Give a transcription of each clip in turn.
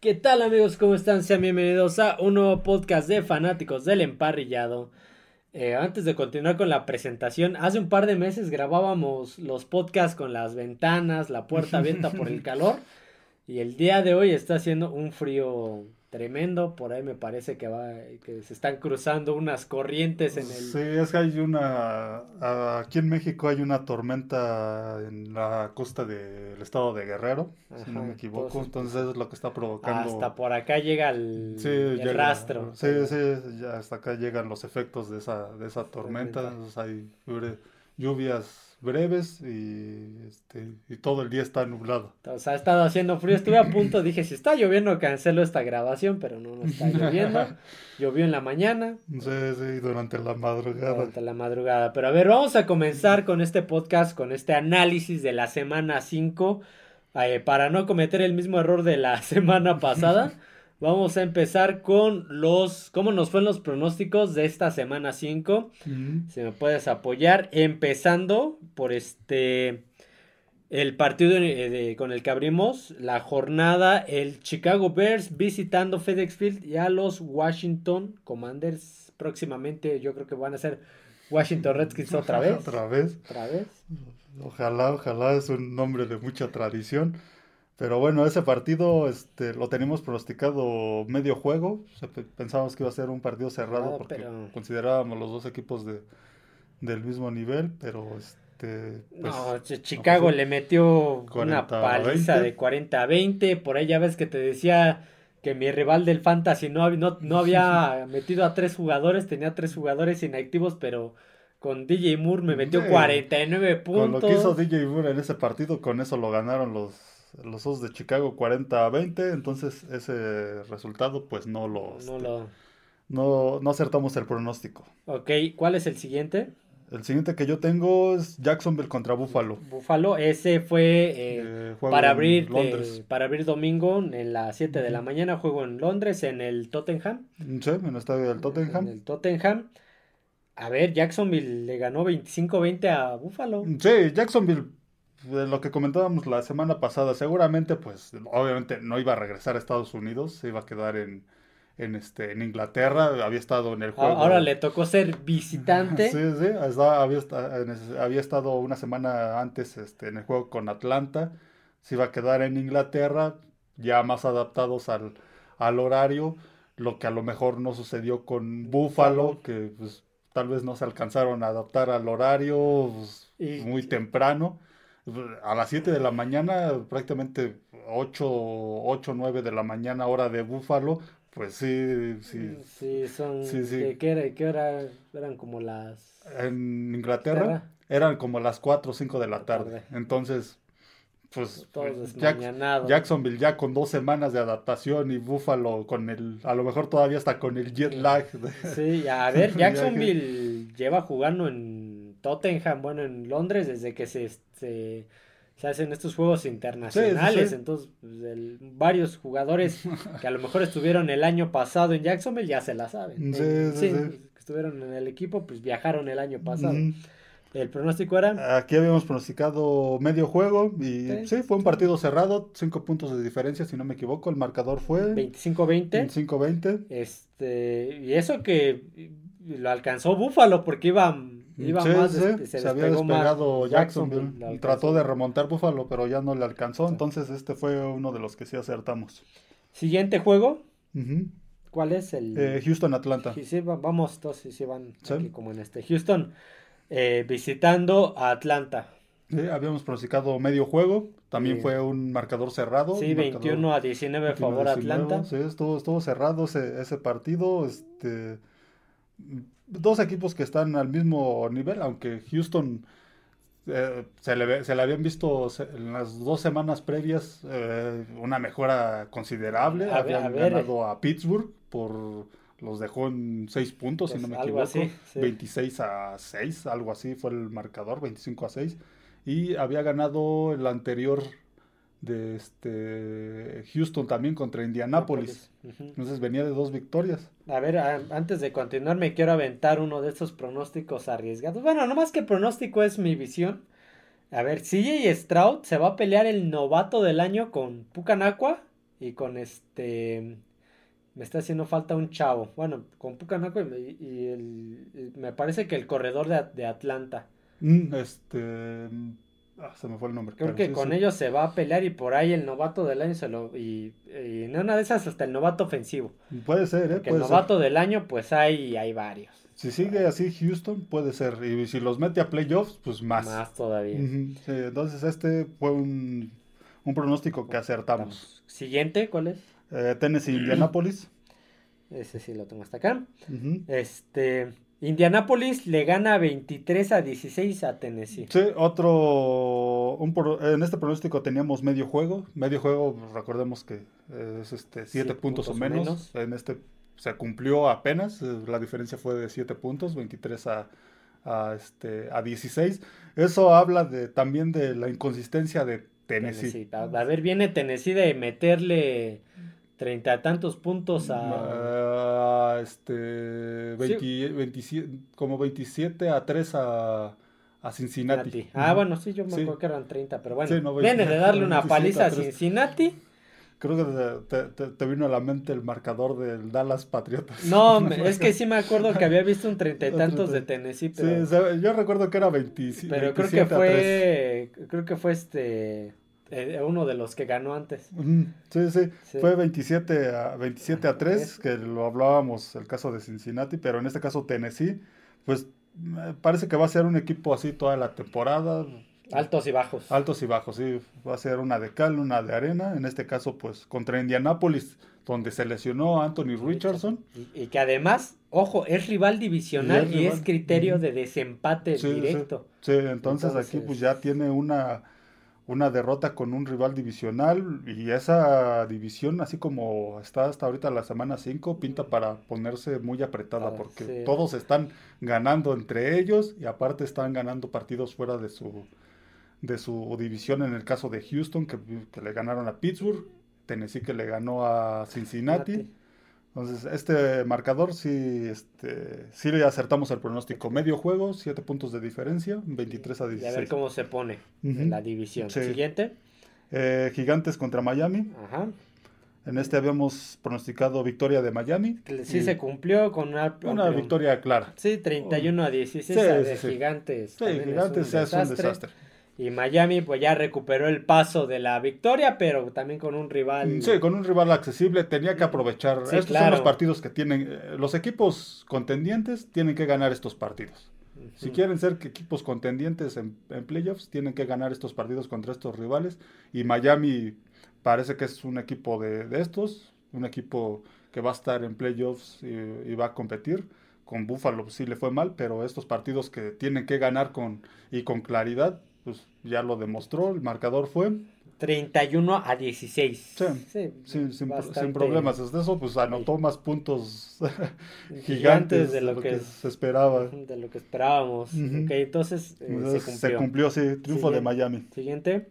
¿Qué tal amigos? ¿Cómo están? Sean bienvenidos a un nuevo podcast de fanáticos del emparrillado. Eh, antes de continuar con la presentación, hace un par de meses grabábamos los podcasts con las ventanas, la puerta abierta por el calor. Y el día de hoy está haciendo un frío tremendo. Por ahí me parece que va, que se están cruzando unas corrientes en el. Sí, es que hay una. Aquí en México hay una tormenta en la costa del estado de Guerrero, si no me equivoco. Entonces, es lo que está provocando. Hasta por acá llega el, rastro. Sí, sí, hasta acá llegan los efectos de esa, de esa tormenta. Entonces, hay lluvias breves y, este, y todo el día está nublado. O sea, ha estado haciendo frío. Estuve a punto, dije, si está lloviendo, cancelo esta grabación, pero no, no está lloviendo. Llovió en la mañana. Sí, sí, durante la madrugada. Durante la madrugada. Pero a ver, vamos a comenzar con este podcast, con este análisis de la semana 5, eh, para no cometer el mismo error de la semana pasada. Vamos a empezar con los. ¿Cómo nos fueron los pronósticos de esta semana 5? Si me puedes apoyar. Empezando por este. El partido eh, con el que abrimos la jornada. El Chicago Bears visitando FedEx Field y a los Washington Commanders. Próximamente yo creo que van a ser Washington Redskins otra vez. otra vez. Otra vez. Ojalá, ojalá es un nombre de mucha tradición. Pero bueno, ese partido este, lo teníamos pronosticado medio juego. pensábamos que iba a ser un partido cerrado porque considerábamos los dos equipos de, del mismo nivel, pero este... Pues, no, Chicago le metió una paliza de 40 a 20. Por ahí ya ves que te decía que mi rival del Fantasy no, no, no había metido a tres jugadores, tenía tres jugadores inactivos, pero con DJ Moore me metió 49 puntos. Con lo que hizo DJ Moore en ese partido, con eso lo ganaron los los Osos de Chicago 40 a 20, entonces ese resultado pues no lo... No, este, lo... no, no acertamos el pronóstico. Ok, ¿cuál es el siguiente? El siguiente que yo tengo es Jacksonville contra Buffalo. Buffalo, ese fue eh, eh, para, abrir, para abrir domingo en las 7 de la mañana. Juego en Londres, en el Tottenham. Sí, en el estadio del Tottenham. En el Tottenham. A ver, Jacksonville le ganó 25-20 a Buffalo. Sí, Jacksonville de lo que comentábamos la semana pasada, seguramente, pues, obviamente no iba a regresar a Estados Unidos, se iba a quedar en, en, este, en Inglaterra, había estado en el juego. Ahora le tocó ser visitante. sí, sí, había, había, estado una semana antes este, en el juego con Atlanta, se iba a quedar en Inglaterra, ya más adaptados al, al horario, lo que a lo mejor no sucedió con Buffalo, que pues, tal vez no se alcanzaron a adaptar al horario pues, muy temprano a las 7 de la mañana, prácticamente 8, 8, 9 de la mañana, hora de Búfalo, pues sí, sí. Sí, son. ¿qué, ¿Qué hora? Eran como las. En Inglaterra eran como las 4 o 5 de la tarde. Entonces, pues. Jacksonville ya con dos semanas de adaptación y Búfalo con el. A lo mejor todavía está con el jet lag. Sí, a ver, Jacksonville lleva jugando en Tottenham, bueno, en Londres desde que se se, se hacen estos juegos internacionales. Entonces, pues, varios jugadores que a lo mejor estuvieron el año pasado en Jacksonville ya se la saben. Sí, que estuvieron en el equipo, pues viajaron el año pasado. ¿El pronóstico era? Aquí habíamos pronosticado medio juego y sí, fue un partido cerrado, cinco puntos de diferencia si no me equivoco, el marcador fue 25-20. 25-20. Este, y eso que lo alcanzó Búfalo porque iba Iba más, se, había despegado Jacksonville. trató de remontar Buffalo, pero ya no le alcanzó. Entonces, este fue uno de los que sí acertamos. Siguiente juego. ¿Cuál es el? Eh, Houston Atlanta. Sí, vamos, todos sí, van aquí como en este. Houston eh, visitando a Atlanta. habíamos pronosticado medio juego. También fue un marcador cerrado. Sí, 21 a 19 a favor Atlanta. Sí, estuvo, estuvo cerrado ese, ese partido. Este dos equipos que están al mismo nivel, aunque Houston eh, se, le, se, le, habían visto en las dos semanas previas eh, una mejora considerable. habían ganado a Pittsburgh por los dejó en seis puntos, si no me equivoco. 26 a 6, algo así fue el marcador, 25 a 6. Y había ganado el anterior de este Houston también contra Indianapolis. Entonces venía de dos victorias. A ver, antes de continuar me quiero aventar uno de estos pronósticos arriesgados. Bueno, no más que pronóstico es mi visión. A ver, CJ Stroud se va a pelear el novato del año con Pucanacua y con este me está haciendo falta un chavo. Bueno, con Pucanaco y, y el, me parece que el corredor de, de Atlanta. Mm, este. Ah, se me fue el nombre. Creo que con ellos se va a pelear y por ahí el novato del año se lo. Y, en una de esas hasta el novato ofensivo. Puede ser, ¿eh? el novato del año, pues hay, hay varios. Si sigue así Houston, puede ser. Y si los mete a playoffs, pues más. Más todavía. entonces este fue un, un pronóstico que acertamos. Siguiente, ¿cuál es? Eh, Tennessee, Indianapolis. Ese sí lo tengo hasta acá. Este. Indianapolis le gana 23 a 16 a Tennessee. Sí, otro. en este pronóstico teníamos medio juego. Medio juego, recordemos que es este 7 puntos, o menos. En este se cumplió apenas. La diferencia fue de 7 puntos, 23 a, a, este, a 16. Eso habla de, también de la inconsistencia de Tennessee. A, ver, viene Tennessee de meterle treinta tantos puntos a... Uh, este, 27, como 27 a 3 a, a Cincinnati. Ah, bueno, sí, yo me acuerdo que eran 30, pero bueno, viene de darle una paliza a Cincinnati. Creo que te, te, vino a la mente el marcador del Dallas Patriotas. No, es que sí me acuerdo que había visto un treinta y tantos de Tennessee. Pero... Sí, yo recuerdo que era 27. Pero creo que fue, creo que fue este eh, uno de los que ganó antes. Sí, sí, fue 27 a, 27 a 3, que lo hablábamos el caso de Cincinnati, pero en este caso Tennessee, pues parece que va a ser un equipo así toda la temporada. Altos y bajos. Altos y bajos, sí. Va a ser una de cal, una de arena. En este caso, pues contra Indianapolis, donde se lesionó Anthony Richardson. Y, que además, ojo, es rival divisional y es, criterio de desempate directo. Sí, entonces, aquí pues ya tiene una una derrota con un rival divisional y esa división, así como está hasta ahorita la semana 5, pinta para ponerse muy apretada ah, porque todos están ganando entre ellos y aparte están ganando partidos fuera de su, de su división en el caso de Houston que, que le ganaron a Pittsburgh, Tennessee que le ganó a Cincinnati. Entonces, este marcador sí, este, sí le acertamos el pronóstico. Medio juego, 7 puntos de diferencia, 23 a 16. Y a ver cómo se pone en la división. Siguiente. Eh, gigantes contra Miami. Ajá. En este habíamos pronosticado victoria de Miami. Sí, se cumplió con una, una victoria clara. Sí, 31 a 16 de Gigantes. Sí, Gigantes es un desastre. Y Miami pues ya recuperó el paso de la victoria, pero también con un rival. Sí, con un rival accesible tenía que aprovechar. estos son los partidos que tienen. Eh, los equipos contendientes tienen que ganar estos partidos. Si quieren ser equipos contendientes en, playoffs, tienen que ganar estos partidos contra estos rivales. Y Miami parece que es un equipo de, estos, un equipo que va a estar en playoffs y, y va a competir con Buffalo sí le fue mal, pero estos partidos que tienen que ganar con y con claridad ya lo demostró, el marcador fue 31 a 16. Sí, sin, problemas. Desde eso, pues anotó más puntos gigantes, de lo, que, se esperaba. De lo que esperábamos. entonces, eh, se cumplió. sí, triunfo de Miami. Siguiente.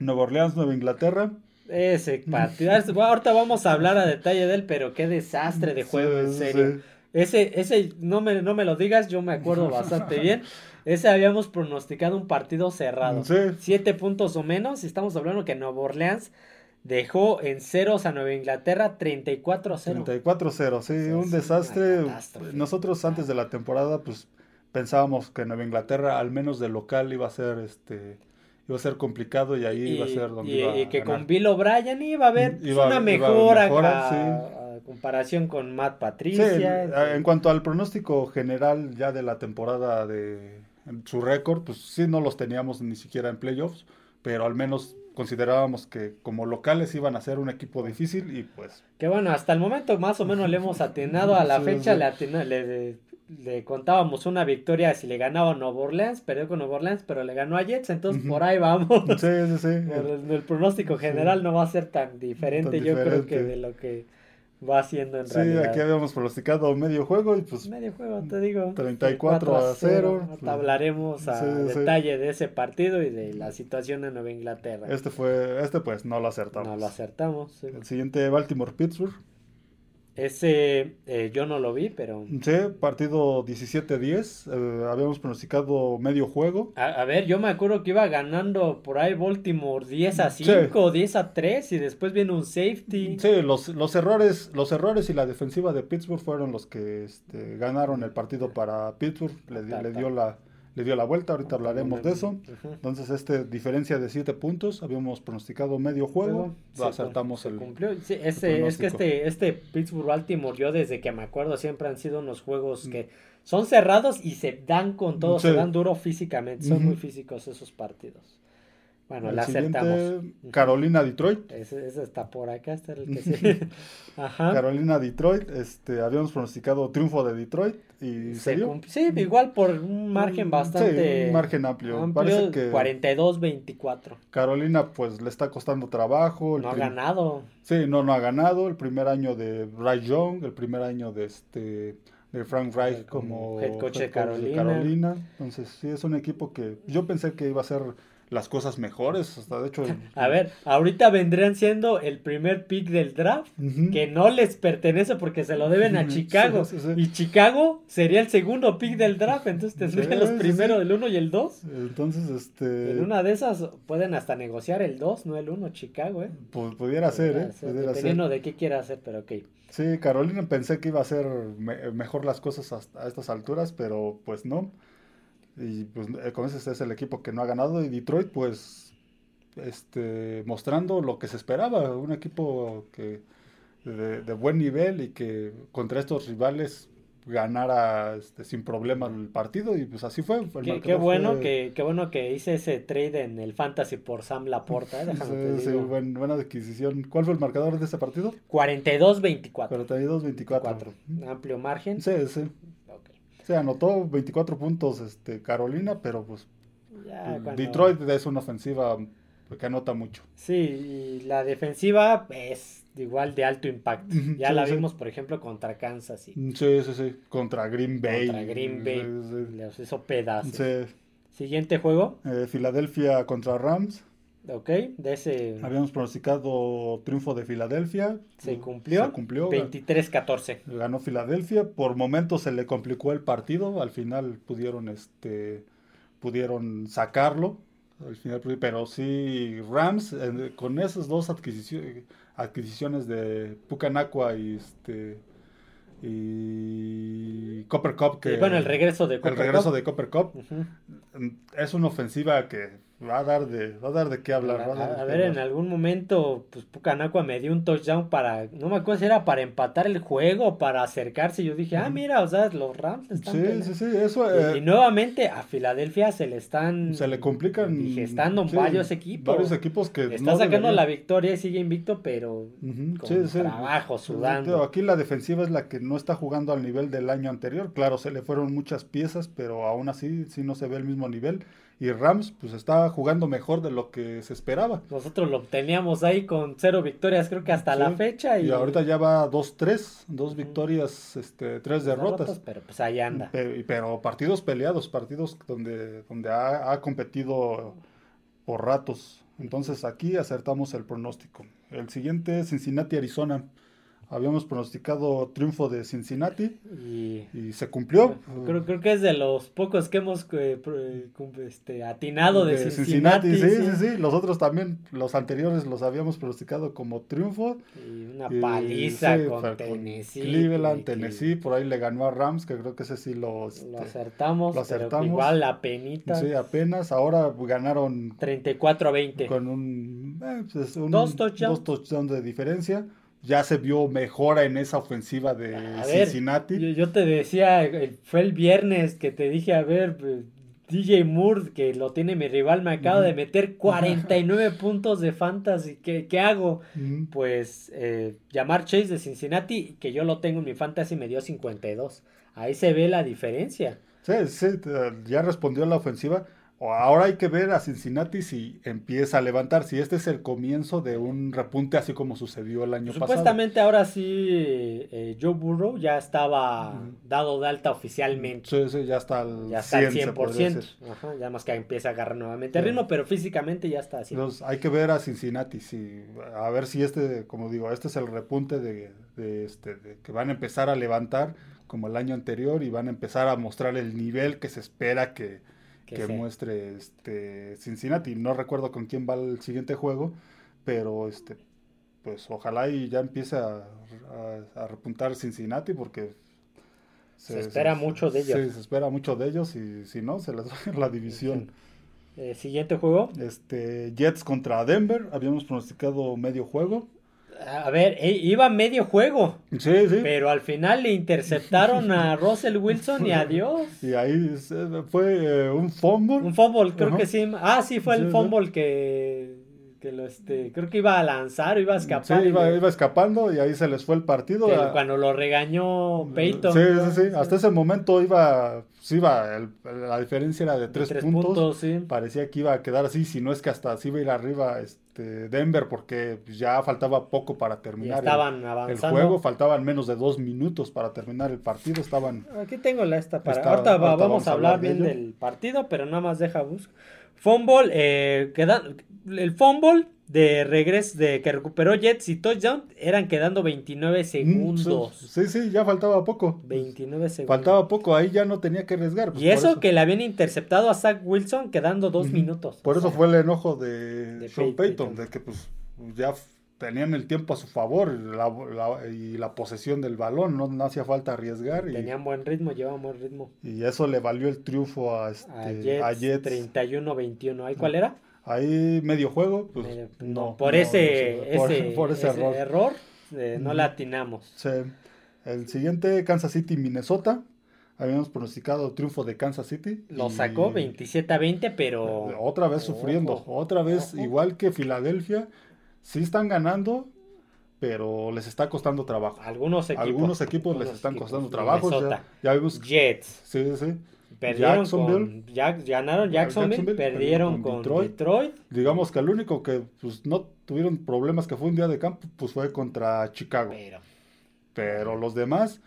Nueva Orleans, Nueva Inglaterra. Ese partido. Ahorita vamos a hablar a detalle de él, pero qué desastre de juego, en serio. Ese, ese, no me, no me lo digas, yo me acuerdo bastante bien. Ese habíamos pronosticado un partido cerrado. Sí. Siete puntos o menos. Y estamos hablando que Nueva Orleans dejó en ceros a Nueva Inglaterra 34 a 0. 34 a 0, sí, un desastre. Nosotros antes de la temporada, pues pensábamos que Nueva Inglaterra, al menos de local, iba a ser este iba a ser complicado y ahí iba a ser donde y, y que con Bill O'Brien iba a haber una mejora, a, comparación con Matt Patricia. en cuanto al pronóstico general ya de la temporada de su récord, pues sí no los teníamos ni siquiera en playoffs, pero al menos considerábamos que como locales iban a ser un equipo difícil y pues... Que bueno, hasta el momento más o menos le hemos atinado a la fecha, Le, le, contábamos una victoria si le ganaba a Nueva Orleans, perdió con Nueva Orleans, pero le ganó a Jets, entonces por ahí vamos. Sí, sí, sí. El, pronóstico general no va a ser tan diferente, yo creo que de lo que va haciendo en realidad. Sí, aquí habíamos pronosticado medio juego y pues... Medio juego, te digo. 34 a 0. hablaremos a detalle de ese partido y de la situación en Nueva Inglaterra. Este fue, este pues no lo acertamos. No lo acertamos. El siguiente Baltimore-Pittsburgh. Ese eh, yo no lo vi, pero... Sí, partido 17-10. eh, habíamos pronosticado medio juego. A, a ver, yo me acuerdo que iba ganando por ahí Baltimore 10 a 5 o 10 a 3 y después viene un safety. Sí, los, los errores, los errores y la defensiva de Pittsburgh fueron los que este, ganaron el partido para Pittsburgh. Le, Ta, le dio la, le dio la vuelta. Ahorita hablaremos de eso. Entonces, este diferencia de 7 puntos. Habíamos pronosticado medio juego. Sí, acertamos se el. cumplió. Sí, ese, es que este, este Pittsburgh Baltimore, yo desde que me acuerdo, siempre han sido unos juegos que son cerrados y se dan con todo, se dan duro físicamente. Son muy físicos esos partidos. Bueno, el la siguiente, acertamos. Carolina-Detroit. Ese, ese está por acá, era el que sí. Ajá. Carolina-Detroit. Este, habíamos pronosticado triunfo de Detroit y se, dio. sí, igual por un margen Mm, bastante sí, un margen amplio. amplio, Parece que 42-24. Carolina pues le está costando trabajo. el No ha ganado. Sí, no, no ha ganado. El primer año de Bryce Young, el primer año de este de Frank Reich Como como head coach de Carolina. Carolina. Entonces, sí, es un equipo que yo pensé que iba a ser las cosas mejores. Hasta de hecho. A ver, ahorita vendrían siendo el primer pick del draft que no les pertenece porque se lo deben a Chicago. sí, sí. Y Chicago sería el segundo pick del draft, entonces tendrían los primeros, el 1 y el 2. Entonces, este. En una de esas pueden hasta negociar el 2, no el 1, Chicago, ¿eh? Pues pudiera ser, Pudiera ¿eh? ser, Pudiera ser. dependiendo de qué quiera hacer, pero ok. Sí, Carolina pensé que iba a ser me- mejor las cosas hasta- a estas alturas, pero pues no. Y pues eh, con ese es el equipo que no ha ganado. Y Detroit, pues, este, mostrando lo que se esperaba. Un equipo que de, de buen nivel y que contra estos rivales ganara este, sin problemas el partido. Y pues así fue. Qué, qué bueno fue- que, qué bueno que hice ese trade en el Fantasy por Sam Laporta, ¿eh? Déjame Sí, buen- buena adquisición. ¿Cuál fue el marcador de ese partido? 42-24. 42-24. Cuatro. Amplio margen. Sí, sí. Se anotó 24 puntos este, Carolina, pero pues Ya cuando- Detroit es una ofensiva que anota mucho. Sí, y la defensiva es igual de alto impacto. Ya sí, la sí. vimos, por ejemplo, contra Kansas City. Sí, sí, sí. Contra Green Bay. Contra Green Bay. Sí, Les hizo pedazos. Siguiente juego, Eh, Filadelfia contra Rams. Ok, de ese Habíamos pronosticado triunfo de Filadelfia. se cumplió. Se cumplió. 23-14. Ganó Filadelfia. Por momentos se le complicó el partido. Al final pudieron, este, pudieron sacarlo. Al final, pero sí, Rams, eh, con esas dos adquisiciones, adquisiciones de Pucanacua y este y Copper Cup, que Y bueno, el regreso de el Cooper regreso Kupp. de Copper Cup, es una ofensiva que va a dar de, va a dar de qué hablar. va a A, a ver, en algún momento, pues Pucanacua me dio un touchdown para, no me acuerdo si era para empatar el juego para acercarse. Yo dije, ah, mira, o sea, los Rams están Sí, peleando. sí, sí, eso Y, y eh, nuevamente a Filadelfia se le están se le complican digestando sí, varios equipos. Varios equipos que Está no sacando deberían. la victoria y sigue invicto, pero con sí, sí. trabajo, sudando. Aquí la defensiva es la que no está jugando al nivel del año anterior. Claro, se le fueron muchas piezas, pero aún así sí no se ve el mismo nivel. Y Rams pues está jugando mejor de lo que se esperaba. Nosotros lo teníamos ahí con cero victorias, creo que hasta Sí, la fecha. Y, Y ahorita ya va 2-3, dos Ujú. victorias, este, tres dos derrotas. Pero pues ahí anda. Pe- Pero, partidos peleados, partidos donde, donde ha, ha competido por ratos. Entonces aquí acertamos el pronóstico. El siguiente, Cincinnati-Arizona. Habíamos pronosticado triunfo de Cincinnati Y y se cumplió. creo, creo que es de los pocos que hemos eh, eh, este, atinado de, Cincinnati. sí, sí, sí. Los otros también, los anteriores los habíamos pronosticado como triunfo. Y una Y, paliza sí, con Tennessee. Cleveland, Tennessee, por ahí le ganó a Rams, que creo que ese sí lo... Lo este, acertamos, lo pero que acertamos. igual la penita. sí, apenas. Ahora ganaron 34 a 20. con un, eh, pues, un- Dos touchdowns. dos touchdowns de diferencia. Ya se vio mejora en esa ofensiva de A ver, Cincinnati. Yo, yo te decía, eh, fue el viernes que te dije, a ver, eh, DJ Moore, que lo tiene mi rival, me acaba Ujú. de meter 49 puntos de fantasy. ¿Qué, qué hago? Pues eh, llamar Chase de Cincinnati, que yo lo tengo en mi fantasy, me dio 52. Ahí se ve la diferencia. Sí, sí, ya respondió la ofensiva. Ahora hay que ver a Cincinnati si empieza a levantar, si este es el comienzo de un repunte así como sucedió el año pasado. Supuestamente ahora sí eh, Joe Burrow ya estaba dado de alta oficialmente. Sí, sí, ya está al ya está 100%. Ajá, ya más que empieza a agarrar nuevamente el ritmo, pero físicamente ya está así. Entonces hay que ver a Cincinnati, si, a ver si este, como digo, este es el repunte de, de este, de que van a empezar a levantar como el año anterior y van a empezar a mostrar el nivel que se espera que que, muestre este Cincinnati. No recuerdo con quién va el siguiente juego, pero este pues ojalá y ya empiece a, repuntar Cincinnati porque se, espera mucho de ellos. Sí, se espera mucho de ellos y si no, se les va a la división. Eh, siguiente juego. Este, Jets contra Denver. Habíamos pronosticado medio juego. A ver, e, iba medio juego. Sí, sí. Pero al final le interceptaron a Russell Wilson y adiós. Y ahí fue eh, un fumble. Un fumble, creo que sí. Ah, sí, fue el fumble que que lo este, creo que iba a lanzar, iba a escapar. Sí, iba, escapando y ahí se les fue el partido. cuando lo regañó Peyton. Sí, sí, sí. Hasta ese momento iba, sí iba, la diferencia era de tres, puntos. Parecía que iba a quedar así, si no es que hasta así iba a ir arriba este, Denver, porque ya faltaba poco para terminar estaban el, juego, faltaban menos de dos minutos para terminar el partido, estaban... Aquí tengo la esta para... ahorita, vamos, a hablar, bien del partido, pero nada más deja buscar. Fumble, eh, queda, el fumble de regreso de que recuperó Jets y touchdown eran quedando 29 mm, segundos. Sí, sí, ya faltaba poco. 29 segundos. Faltaba poco, ahí ya no tenía que arriesgar. Pues, y eso, que le habían interceptado a Zach Wilson quedando dos minutos. Por eso fue el enojo de, Sean Payton, de que pues ya tenían el tiempo a su favor y la posesión del balón, no, hacía falta arriesgar. Tenían buen ritmo, llevaban buen ritmo. Y eso le valió el triunfo a, este, a Jets. 31-21. ¿Ahí cuál era? Ahí medio juego, pues no. Por, ese, por, ese, error, eh, no la atinamos. Sí. El siguiente, Kansas City, Minnesota. Habíamos pronosticado triunfo de Kansas City. Lo sacó 27 a 20, pero... Otra vez sufriendo, otra vez igual que Filadelfia sí están ganando, pero les está costando trabajo. Algunos equipos, Algunos equipos les están costando trabajo. Ya, Jets. Sí, sí. Perdieron con ganaron Jacksonville, perdieron con, Detroit. Digamos que el único que pues, no tuvieron problemas que fue un día de campo, pues fue contra Chicago. Pero, pero los demás,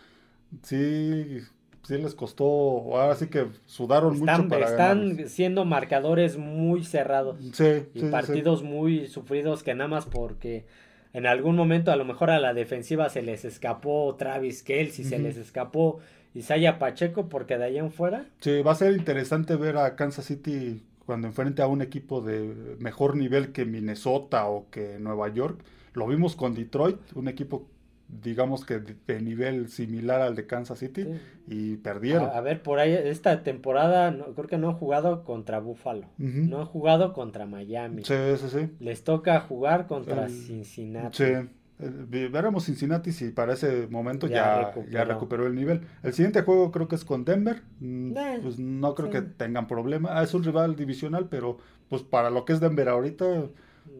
sí, sí les costó, ahora sí que sudaron mucho para Están siendo marcadores muy cerrados. Sí, y partidos muy sufridos que nada más porque en algún momento a lo mejor a la defensiva se les escapó Travis Kelsey, se les escapó Isaiah Pacheco porque de ahí en fuera. Sí, va a ser interesante ver a Kansas City cuando enfrente a un equipo de mejor nivel que Minnesota o que Nueva York. Lo vimos con Detroit, un equipo digamos que de, nivel similar al de Kansas City y perdieron. A, ver, por ahí esta temporada no, creo que no han jugado contra Buffalo, no han jugado contra Miami. Sí, sí, sí. Les toca jugar contra Cincinnati. Sí. Veremos Cincinnati si para ese momento ya, ya, recuperó. el nivel. El siguiente juego creo que es con Denver. Mm, eh, pues no creo que tengan problema. Ah, es un rival divisional, pero pues para lo que es Denver ahorita...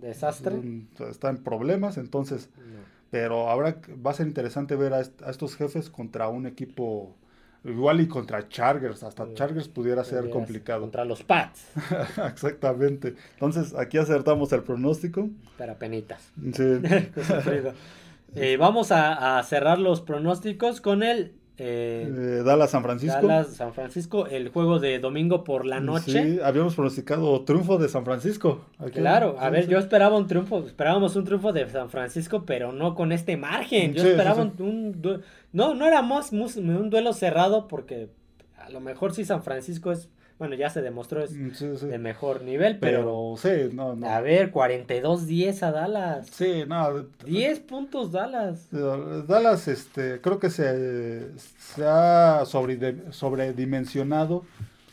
Desastre. Mm, está en problemas, entonces... Pero ahora va a ser interesante ver a, estos jefes contra un equipo igual y contra Chargers. Hasta Chargers pudiera ser complicado. Contra los Pats. Exactamente. Entonces aquí acertamos el pronóstico. Para penitas. Sí. eh, vamos a, a cerrar los pronósticos con el eh, eh, Dallas San Francisco. Dallas San Francisco, el juego de domingo por la noche. Sí, habíamos pronosticado triunfo de San Francisco. claro, a ver, yo esperaba un triunfo, esperábamos un triunfo de San Francisco, pero no con este margen. Yo esperaba un, no, no era más un duelo cerrado porque a lo mejor si San Francisco es bueno, ya se demostró es mm, de mejor nivel, pero, sí, no, no. A ver, 42-10 a Dallas. Sí, no. 10 puntos Dallas. Dallas, este, creo que se, se ha sobredimensionado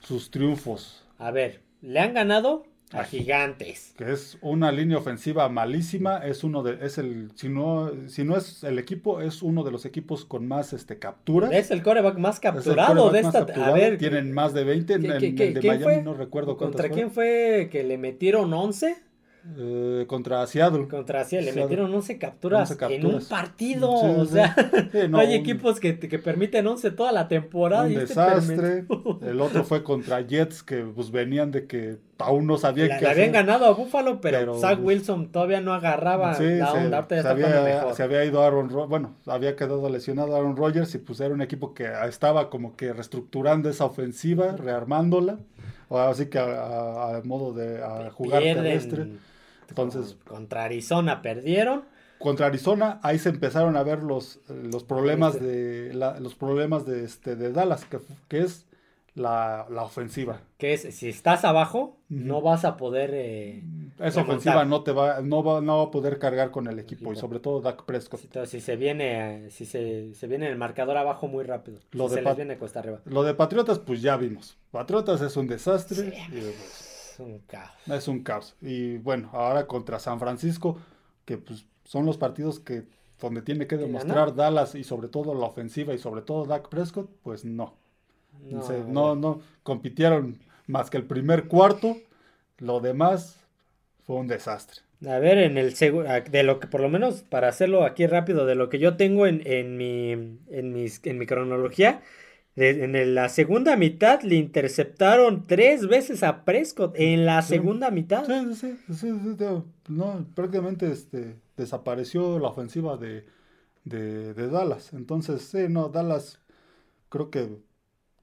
sus triunfos. A ver, le han ganado a gigantes. Que es una línea ofensiva malísima, es uno de, es el, si no, si no es el equipo, es uno de los equipos con más este capturas. Es el coreback más capturado de esta, a ver. Tienen más de 20, en, el de Miami no recuerdo ¿Contra quién fue que le metieron 11? Eh, contra Seattle. Contra Seattle. Le metieron 11 capturas, en un partido. o sea, no, hay equipos que, que, permiten 11 toda la temporada. Un este desastre. el otro fue contra Jets, que pues venían de que aún no sabían que. Le habían ganado a Buffalo, pero, Zach pues, Wilson todavía no agarraba la onda. Se, había, se había ido Aaron Bueno, había quedado lesionado Aaron Rodgers y pues era un equipo que estaba como que reestructurando esa ofensiva, rearmándola. Así que a, modo de jugar terrestre. Entonces, contra Arizona perdieron. Contra Arizona, ahí se empezaron a ver los, los problemas de los problemas de este de Dallas, que, que es la, ofensiva. Que es, si estás abajo, no vas a poder... Eh, Esa ofensiva no te va, no va, no va a poder cargar con el equipo, y sobre todo Dak Prescott. Entonces, si se viene, si se, se viene el marcador abajo muy rápido, lo de se les viene cuesta arriba. Lo de Patriotas, pues ya vimos. Patriotas es un desastre. Es un caos. Es un caos. Y bueno, ahora contra San Francisco, que pues son los partidos que donde tiene que demostrar Dallas y sobre todo la ofensiva y sobre todo Dak Prescott, pues no. No. no, compitieron más que el primer cuarto. Lo demás fue un desastre. A ver, en el de lo que por lo menos para hacerlo aquí rápido, de lo que yo tengo en, en mi en, mis, en mi cronología, en la segunda mitad le interceptaron tres veces a Prescott en la segunda mitad. Sí, sí, sí, no, prácticamente este, desapareció la ofensiva de, de, de Dallas. Entonces, sí, no, Dallas creo que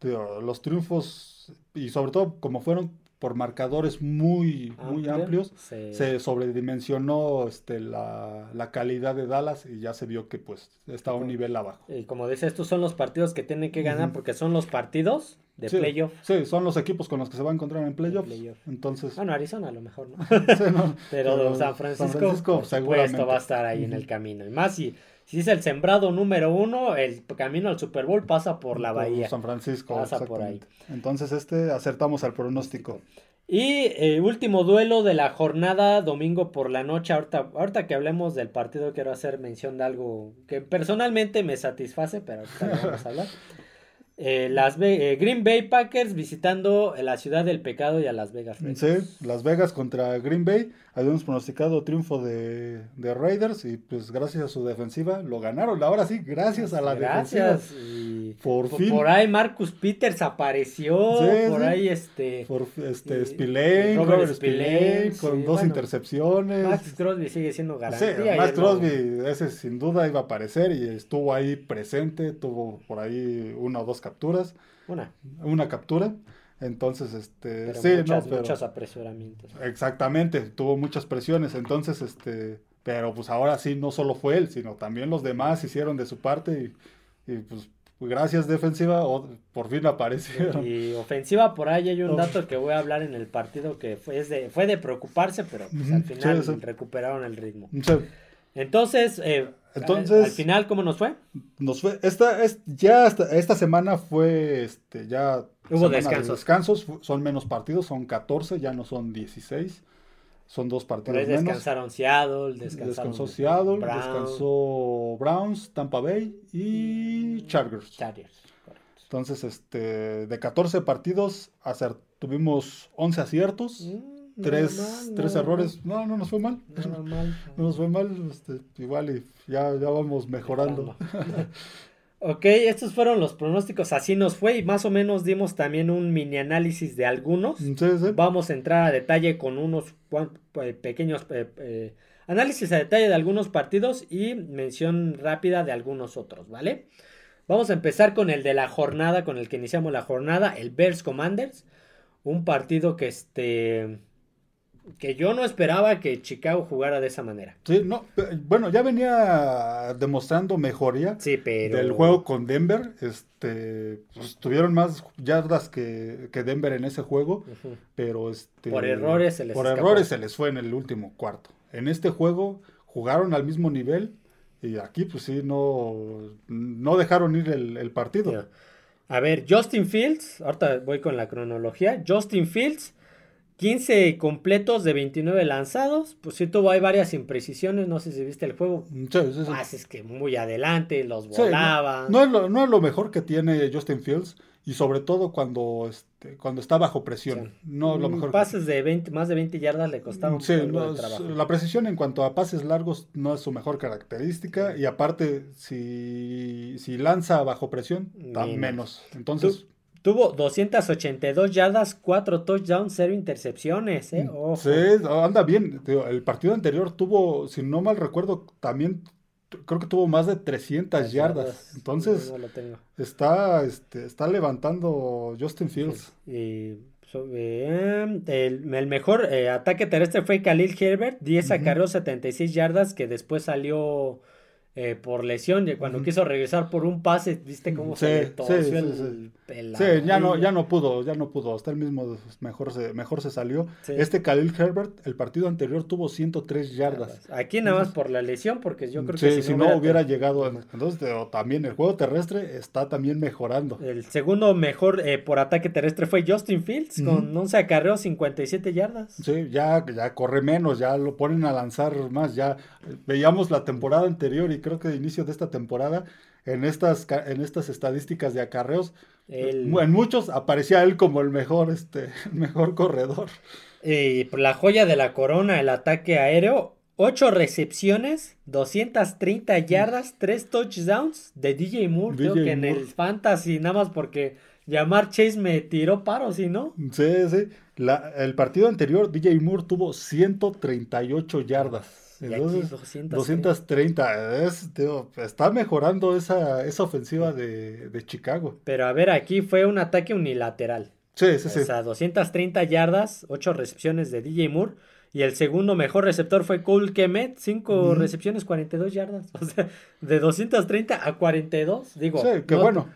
los triunfos, y sobre todo como fueron por marcadores muy, muy amplios, se sobredimensionó este, la, la, calidad de Dallas y ya se vio que pues está a un nivel abajo. Y como dice, estos son los partidos que tienen que ganar porque son los partidos de playoff. Sí, son los equipos con los que se va a encontrar en playoff. Entonces... Bueno, Arizona a lo mejor no. pero, San Francisco, por supuesto, va a estar ahí en el camino. Y más si si es el sembrado número uno, el camino al Super Bowl pasa por la Bahía. San Francisco. Pasa por ahí. Entonces, este acertamos al pronóstico. Y eh, último duelo de la jornada, domingo por la noche. Ahorita, ahorita que hablemos del partido, quiero hacer mención de algo que personalmente me satisface, pero ahorita vamos a hablar. Eh, las eh, Green Bay Packers visitando la ciudad del pecado y a Las Vegas Raiders. Sí, Las Vegas contra Green Bay. Habíamos pronosticado triunfo de, de, Raiders y pues gracias a su defensiva lo ganaron. Ahora sí, gracias a la gracias. defensiva. por, fin. Por ahí Marcus Peters apareció. por ahí este. Por este Spillane, Robert, Spillane, con dos intercepciones. Max Crosby sigue siendo garantía. Sí, Max Crosby, ese sin duda iba a aparecer y estuvo ahí presente. Tuvo por ahí una o dos capturas. Una. Una captura. Entonces, este, sí, muchas, no, muchos apresuramientos. Exactamente, tuvo muchas presiones, entonces, este, pero pues ahora sí, no solo fue él, sino también los demás hicieron de su parte y, pues gracias defensiva, por fin aparecieron. Y ofensiva, por ahí hay un dato que voy a hablar en el partido que fue de, fue de preocuparse, pero pues, al final recuperaron el ritmo. Entonces, eh, entonces, al, final, ¿cómo nos fue? Nos fue, esta, es, ya esta, semana fue, este, ya... Hubo descansos. descansos. Son menos partidos, son 14, ya no son 16. Son dos partidos menos. descansaron Seattle, descansaron descansó Seattle, descansó Browns, Tampa Bay y Chargers. Chargers. Entonces, este, de 14 partidos, tuvimos 11 aciertos. Mm tres, tres errores. No, no nos fue mal. No, nos fue mal. Este, igual y ya, ya vamos mejorando. ok, estos fueron los pronósticos. Así nos fue y más o menos dimos también un mini análisis de algunos. Vamos a entrar a detalle con unos eh, pequeños eh, eh, análisis a detalle de algunos partidos y mención rápida de algunos otros, ¿vale? Vamos a empezar con el de la jornada, con el que iniciamos la jornada, el Bears Commanders. Un partido que este que yo no esperaba que Chicago jugara de esa manera. Sí, no, bueno, ya venía demostrando mejoría sí, pero... del juego con Denver. Este, pues, tuvieron más yardas que, que Denver en ese juego, pero este, por errores se les por errores se les fue en el último cuarto. En este juego jugaron al mismo nivel y aquí pues sí no, no dejaron ir el, partido. A ver, Justin Fields, ahorita voy con la cronología. Justin Fields 15 completos de 29 lanzados. Pues sí tuvo hay varias imprecisiones. No sé si viste el juego. Sí, sí, ah, es que muy adelante, los volaba. no, es lo, no, es lo, mejor que tiene Justin Fields. Y sobre todo cuando este, cuando está bajo presión. No lo Mm, mejor. Pases de 20, más de 20 yardas le costaron Sí, algo no, de trabajo. la precisión en cuanto a pases largos no es su mejor característica y aparte si, si lanza bajo presión, da Menos. menos. Entonces, Tuvo 282 yardas, 4 touchdowns, 0 intercepciones, ¿eh? Ojo. sí, anda bien. El partido anterior tuvo, si no mal recuerdo, también creo que tuvo más de 300 yardas. Entonces, No, no está, este, está levantando Justin Fields. Y, so- eh, el, el mejor eh, ataque terrestre fue Khalil Herbert, 10 Ujú. acarreos, 76 yardas, que después salió eh, por lesión. Y cuando quiso regresar por un pase, viste cómo Sí, se torció sí, el sí. ya no, ya no pudo, ya no pudo. Hasta el mismo mejor se, mejor se salió. Sí. Este Khalil Herbert, el partido anterior tuvo 103 yardas. Aquí nada más por la lesión, porque yo creo Sí, que si no hubiera llegado. Entonces, también el juego terrestre está también mejorando. El segundo mejor eh, por ataque terrestre fue Justin Fields, con Ujú. 11 acarreos, 57 yardas. Sí, ya, ya corre menos, ya lo ponen a lanzar más. Ya eh, veíamos la temporada anterior y creo que de inicio de esta temporada, en estas, en estas estadísticas de acarreos, El- en muchos aparecía él como el mejor, este, el mejor corredor. Y la joya de la corona, el ataque aéreo, 8 recepciones, 230 yardas, 3 touchdowns de DJ Moore. Creo que en el fantasy, nada más porque llamar Chase me tiró paro, ¿sí no? Sí, sí. La- el partido anterior, DJ Moore tuvo 138 yardas. Y aquí Entonces, 230. 230. Es, digo, está mejorando esa, esa ofensiva de, de Chicago. Pero a ver, aquí fue un ataque unilateral. Sí, sí, sí. O sea, 230 yardas, 8 recepciones de DJ Moore. Y el segundo mejor receptor fue Cole Kemet, 5 Ujú. recepciones, 42 yardas. O sea, de 230 a 42. Digo, Sí, que no- bueno.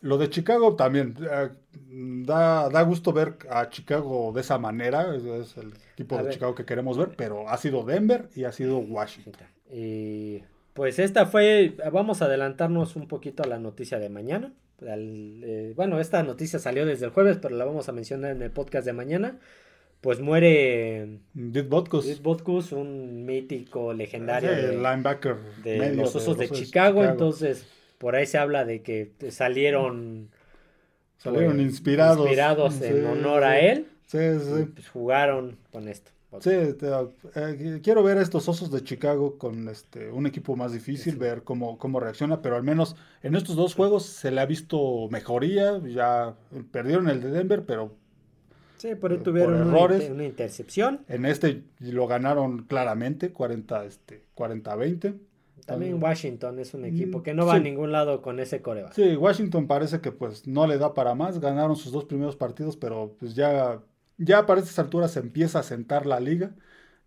Lo de Chicago también. eh, da, da gusto ver a Chicago de esa manera. Es, es el A de ver. Chicago que queremos ver. Pero ha sido Denver y ha sido Washington. Y pues esta fue, vamos a adelantarnos un poquito a la noticia de mañana. Al, eh, bueno, esta noticia salió desde el jueves, pero la vamos a mencionar en el podcast de mañana. Pues muere. Ed Butkus, un mítico legendario Sí, de, linebacker de los Osos de Chicago, entonces por ahí se habla de que salieron, Salieron pues, inspirados. inspirados Sí, en honor a él Sí, sí. pues jugaron con esto. Sí, te- eh, quiero ver a estos osos de Chicago con este un equipo más difícil, Sí. ver cómo, cómo reacciona, pero al menos en estos dos juegos se le ha visto mejoría, ya perdieron el de Denver, pero Sí, por ahí Por tuvieron una, errores. inter- una intercepción. en este lo ganaron claramente, 40, este, 40-20. También Washington es un equipo Mm, que no va a ningún lado con ese coreback. Sí, Washington parece que pues no le da para más, ganaron sus dos primeros partidos, pero pues ya, ya para estas alturas se empieza a sentar la liga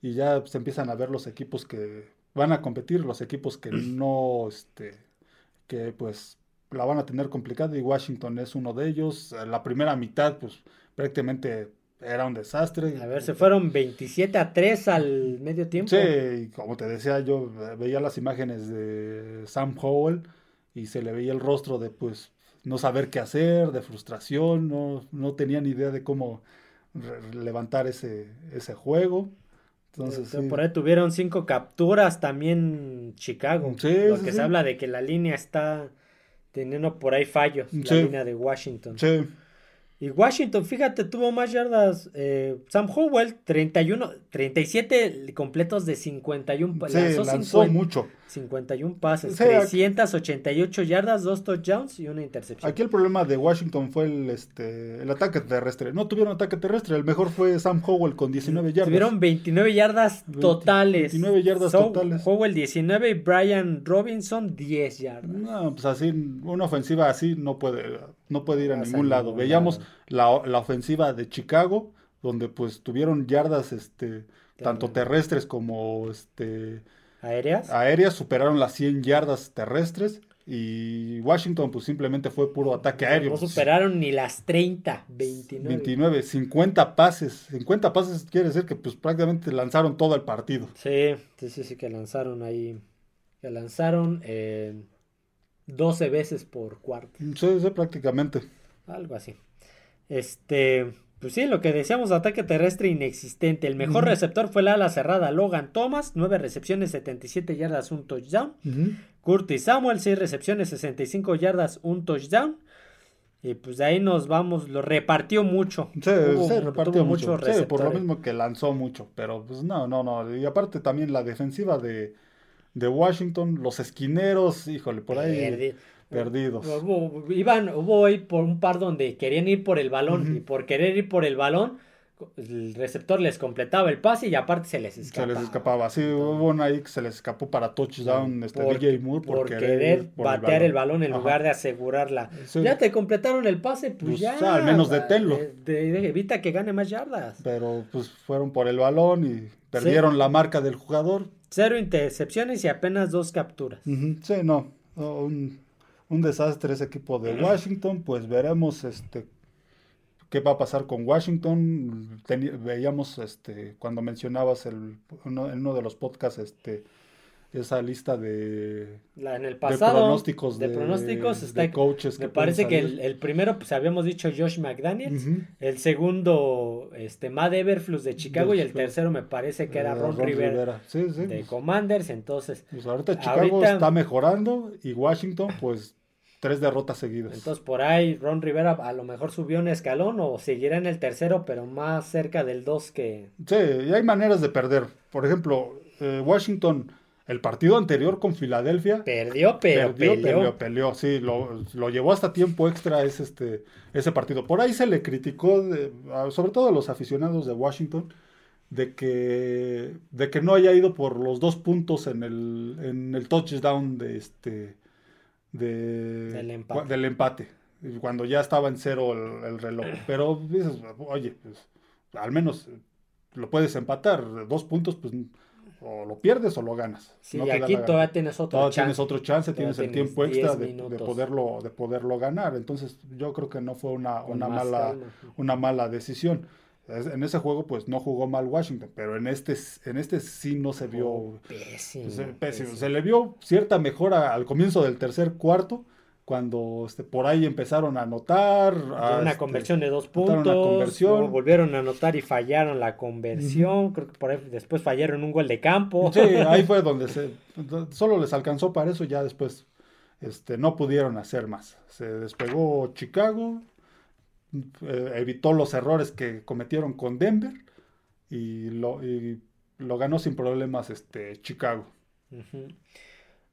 y ya se empiezan a ver los equipos que van a competir, los equipos que no, este, que pues la van a tener complicada y Washington es uno de ellos. La primera mitad pues prácticamente era un desastre. A ver, se fueron 27 a 3 al medio tiempo. Sí, como te decía, yo eh, veía las imágenes de Sam Howell y se le veía el rostro de pues no saber qué hacer, de frustración, no, no tenía ni idea de cómo re- levantar ese, ese juego. Entonces, sí. Por ahí tuvieron cinco capturas también Chicago. Sí, lo sí, que se habla de que la línea está teniendo por ahí fallos, la línea de Washington. Sí, Y Washington, fíjate, tuvo más yardas. eh, Sam Howell, 31, 37 completos de 51. pa- sí, lanzó lanzó 50 mucho. 51 pases, Sí, aquí- 388 yardas, dos touchdowns y una intercepción. Aquí el problema de Washington fue el, este, el ataque terrestre. No tuvieron ataque terrestre, el mejor fue Sam Howell con 19 yardas. Tuvieron 29 yardas 20 totales. 29 yardas So- totales. Howell 19 y Brian Robinson 10 yardas. No, pues así, una ofensiva así no puede, no puede ir a pasa ningún lado. ningún Veíamos lado. la, la ofensiva de Chicago, donde pues tuvieron yardas, este, tanto terrestres como este, ¿Aéreas? aéreas, superaron las 100 yardas terrestres. Y Washington pues simplemente fue puro ataque aéreo. No superaron ni las 30, 29. 29, 50 pases. 50 pases quiere decir que pues prácticamente lanzaron todo el partido. Sí, sí, sí, sí, que lanzaron ahí. Que lanzaron eh, 12 veces por cuarto. Sí, sí, prácticamente. Algo así. Este, pues sí, lo que decíamos, ataque terrestre inexistente. El mejor receptor fue la ala cerrada Logan Thomas, 9 recepciones, 77 yardas, un touchdown. Curtis Samuel, 6 recepciones, 65 yardas, un touchdown. Y pues de ahí nos vamos, lo repartió mucho. Sí, Hubo- se repartió mucho. Sí, por lo mismo que lanzó mucho, pero pues no, no, no. Y aparte también la defensiva de, de Washington, los esquineros, híjole, por ahí Perdi- perdidos. Hubo, iban, hubo ahí por un par donde querían ir por el balón y por querer ir por el balón, el receptor les completaba el pase y aparte se les Se escapaba. les escapaba. Sí, hubo una ahí que se les escapó para touchdown este Por- DJ Moore por, por querer, querer por batear el balón en Ajá. lugar de asegurarla. Sí. Ya te completaron el pase, pues, Pues, ya. ya, al menos deténlo. de- de- de- evita que gane más yardas. Pero pues fueron por el balón y perdieron la marca del jugador. Cero intercepciones y apenas dos capturas. Sí, no. no, Un, un desastre ese equipo de Washington. Pues veremos este qué va a pasar con Washington. Veíamos este cuando mencionabas el, uno, en uno de los podcasts este esa lista de, La- en el de pasado, pronósticos de de, pronósticos, de está, coaches me que parece que el, primero, pues habíamos dicho Josh McDaniels. El segundo, este, Matt Everflux de Chicago. De y el tercero me parece que era Eh, Ron, Rivera, Sí, sí. de pues- Commanders. Entonces, Pues ahorita Chicago Ahorita- está mejorando y Washington, pues, tres derrotas seguidas. entonces por ahí Ron Rivera a lo mejor subió un escalón o seguirá en el tercero, pero más cerca del 2 que... Sí, y hay maneras de perder. Por ejemplo, eh, Washington, el partido anterior con Filadelfia, Perdió, pero perdió, peleó. peleó. Sí, lo, lo llevó hasta tiempo extra ese, este, ese partido. Por ahí se le criticó, de- sobre todo a los aficionados de Washington, de que, de que no haya ido por los dos puntos en el, en el touchdown de este de, Del empate. del empate, cuando ya estaba en cero el, el reloj. Pero dices, oye, pues, al menos lo puedes empatar, dos puntos, pues o lo pierdes o lo ganas. Sí, No te aquí todavía tienes otro Todavía chance. tienes otro chance, Todavía tienes el tienes tiempo extra 10 de, poderlo, de poderlo ganar. Entonces, yo creo que no fue una, una mala, calma. una mala decisión. En ese juego, pues no jugó mal Washington, pero en este, en este sí no se vio Oh, pésimo, se, pésimo. pésimo. Se le vio cierta mejora al comienzo del tercer cuarto, cuando este, por ahí empezaron a anotar. a, una este, conversión de dos puntos. una conversión. luego volvieron a anotar y fallaron la conversión. Creo que por ahí después fallaron un gol de campo. Sí, ahí fue donde se, solo les alcanzó para eso, ya después este, no pudieron hacer más. Se despegó Chicago, eh, evitó los errores que cometieron con Denver y lo, y lo ganó sin problemas este, Chicago. Ujú.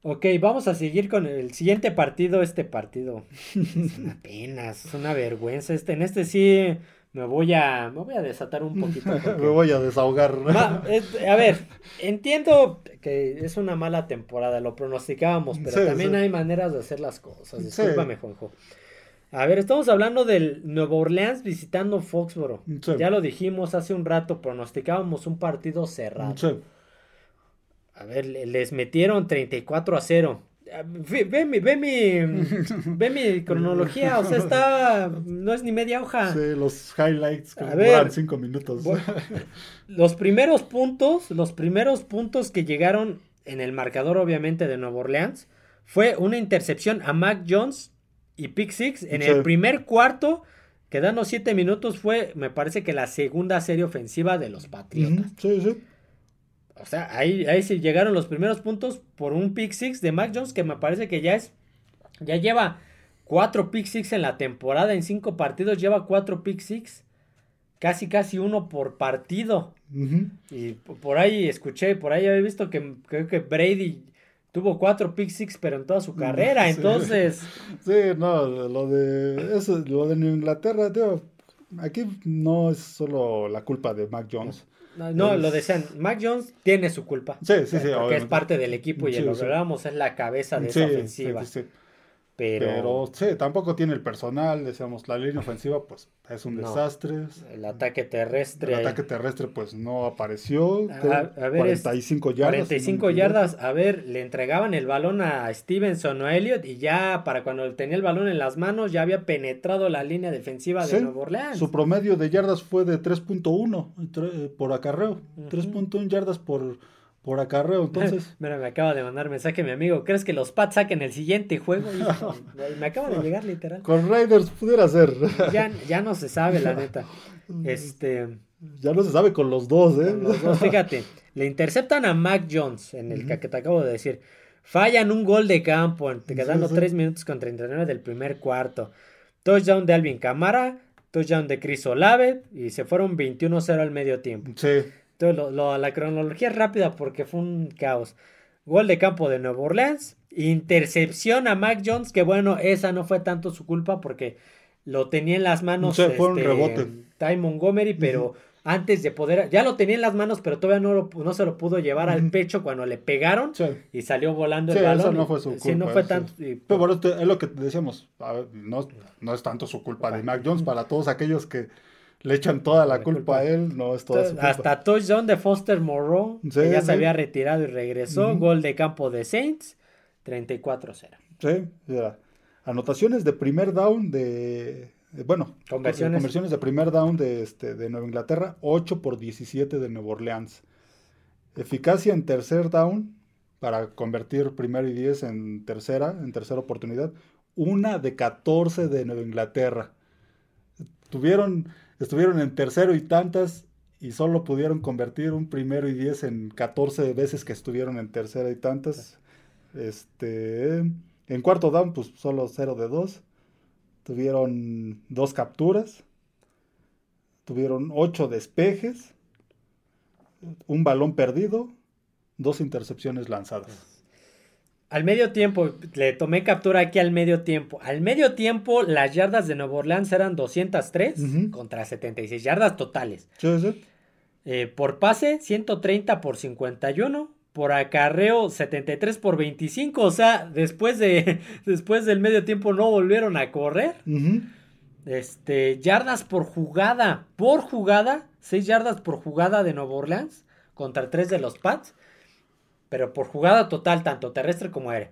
Ok, vamos a seguir con el siguiente partido. Este partido es una pena, es una vergüenza. Este, en este sí me voy a, me voy a desatar un poquito. Me voy a desahogar. Ma- es- a ver, entiendo que es una mala temporada, lo pronosticábamos, pero Sí, también sí. hay maneras de hacer las cosas. Sí. Discúlpame, Juanjo. A ver, estamos hablando del Nuevo Orleans visitando Foxboro. Sí. Ya lo dijimos hace un rato, pronosticábamos un partido cerrado. A ver, le- les metieron 34 a 0. Ah, Ve, ve mi, ve mi, ve mi cronología, o sea, está, no es ni media hoja. Sí, los highlights que duran cinco minutos. Los primeros puntos, los primeros puntos que llegaron en el marcador, obviamente, de Nueva Orleans, fue una intercepción a Mac Jones y Pick Six. En Sí. el primer cuarto, quedando 7 minutos, fue, me parece que la segunda serie ofensiva de los Patriotas. Sí, sí. O sea, ahí, ahí sí llegaron los primeros puntos por un pick six de Mac Jones que me parece que ya es, ya lleva cuatro pick six en la temporada, en cinco partidos lleva cuatro pick six, casi casi uno por partido. Y por ahí escuché, por ahí había visto que creo que Brady tuvo cuatro pick six pero en toda su carrera, Sí. entonces Sí, no, lo de eso, lo de Inglaterra, tío, aquí no es solo la culpa de Mac Jones. No, lo decían, Mac Jones tiene su culpa. Sí, sí, sí, porque es parte del equipo y Sí, lo sí. hablábamos, es la cabeza de Sí, esa sí, ofensiva. sí, sí. Pero, Pero sí, tampoco tiene el personal, decíamos, la línea ofensiva pues es un No. desastre. el ataque terrestre. El ataque terrestre pues no apareció. A- a ver, es 45 yardas. si no me 45 equivoco. yardas. A ver, le entregaban el balón a Stevenson o Elliott y ya para cuando tenía el balón en las manos ya había penetrado la línea defensiva de Sí, Nueva Orleans. Su promedio de yardas fue de 3.1 tre- por acarreo. Ujú. 3.1 yardas por, por acarreo. Entonces, Mira, me acaba de mandar mensaje mi amigo. ¿Crees que los Pats saquen el siguiente juego? Me acaba de llegar literal. con Raiders pudiera ser. Ya, ya no se sabe, la neta. Este. Ya no se sabe con los dos, ¿eh? Con los dos, fíjate, le interceptan a Mac Jones en el que te acabo de decir. Fallan un gol de campo, quedando sí. 3 minutos con 39 del primer cuarto. touchdown de Alvin Camara, touchdown de Chris Olave y se fueron 21-0 al medio tiempo. Sí. Entonces, la cronología es rápida porque fue un caos. Gol de campo de Nueva Orleans, intercepción a Mac Jones, que bueno, esa no fue tanto su culpa porque lo tenía en las manos. fue un este, rebote. Ty Montgomery, pero antes de poder, ya lo tenía en las manos, pero todavía no, no se lo pudo llevar al pecho cuando le pegaron y salió volando el balón. Eso no fue su culpa. Sí, no fue tanto. pero bueno, es lo que decíamos, no, no es tanto su culpa de Mac Jones, para todos aquellos que le echan toda la culpa, a él, no es toda su culpa. Hasta touchdown de Foster Moreau, que ya se había retirado y regresó, gol de campo de Saints, 34-0. Sí, ya. Anotaciones de primer down de bueno, conversiones. conversiones de primer down de, este, de Nueva Inglaterra, 8 por 17 de Nueva Orleans. Eficacia en tercer down para convertir primero y 10 en tercera, en tercera oportunidad, una de 14 de Nueva Inglaterra. Tuvieron, estuvieron en tercero y tantas y solo pudieron convertir un primero y 10 en 14 veces que estuvieron en tercera y tantas. Este, en cuarto down, pues solo 0 de 2. Tuvieron dos capturas, tuvieron ocho despejes, un balón perdido, dos intercepciones lanzadas. Al medio tiempo, le tomé captura aquí al medio tiempo. Al medio tiempo, las yardas de Nueva Orleans eran 203 contra 76 yardas totales. Sí, sí. Eh, por pase, 130 por 51 por acarreo 73 por 25. O sea, después, de, después del medio tiempo no volvieron a correr. Este, yardas por jugada. Por jugada, 6 yardas por jugada de Nueva Orleans contra 3 de los Pats. Pero por jugada total, tanto terrestre como aérea.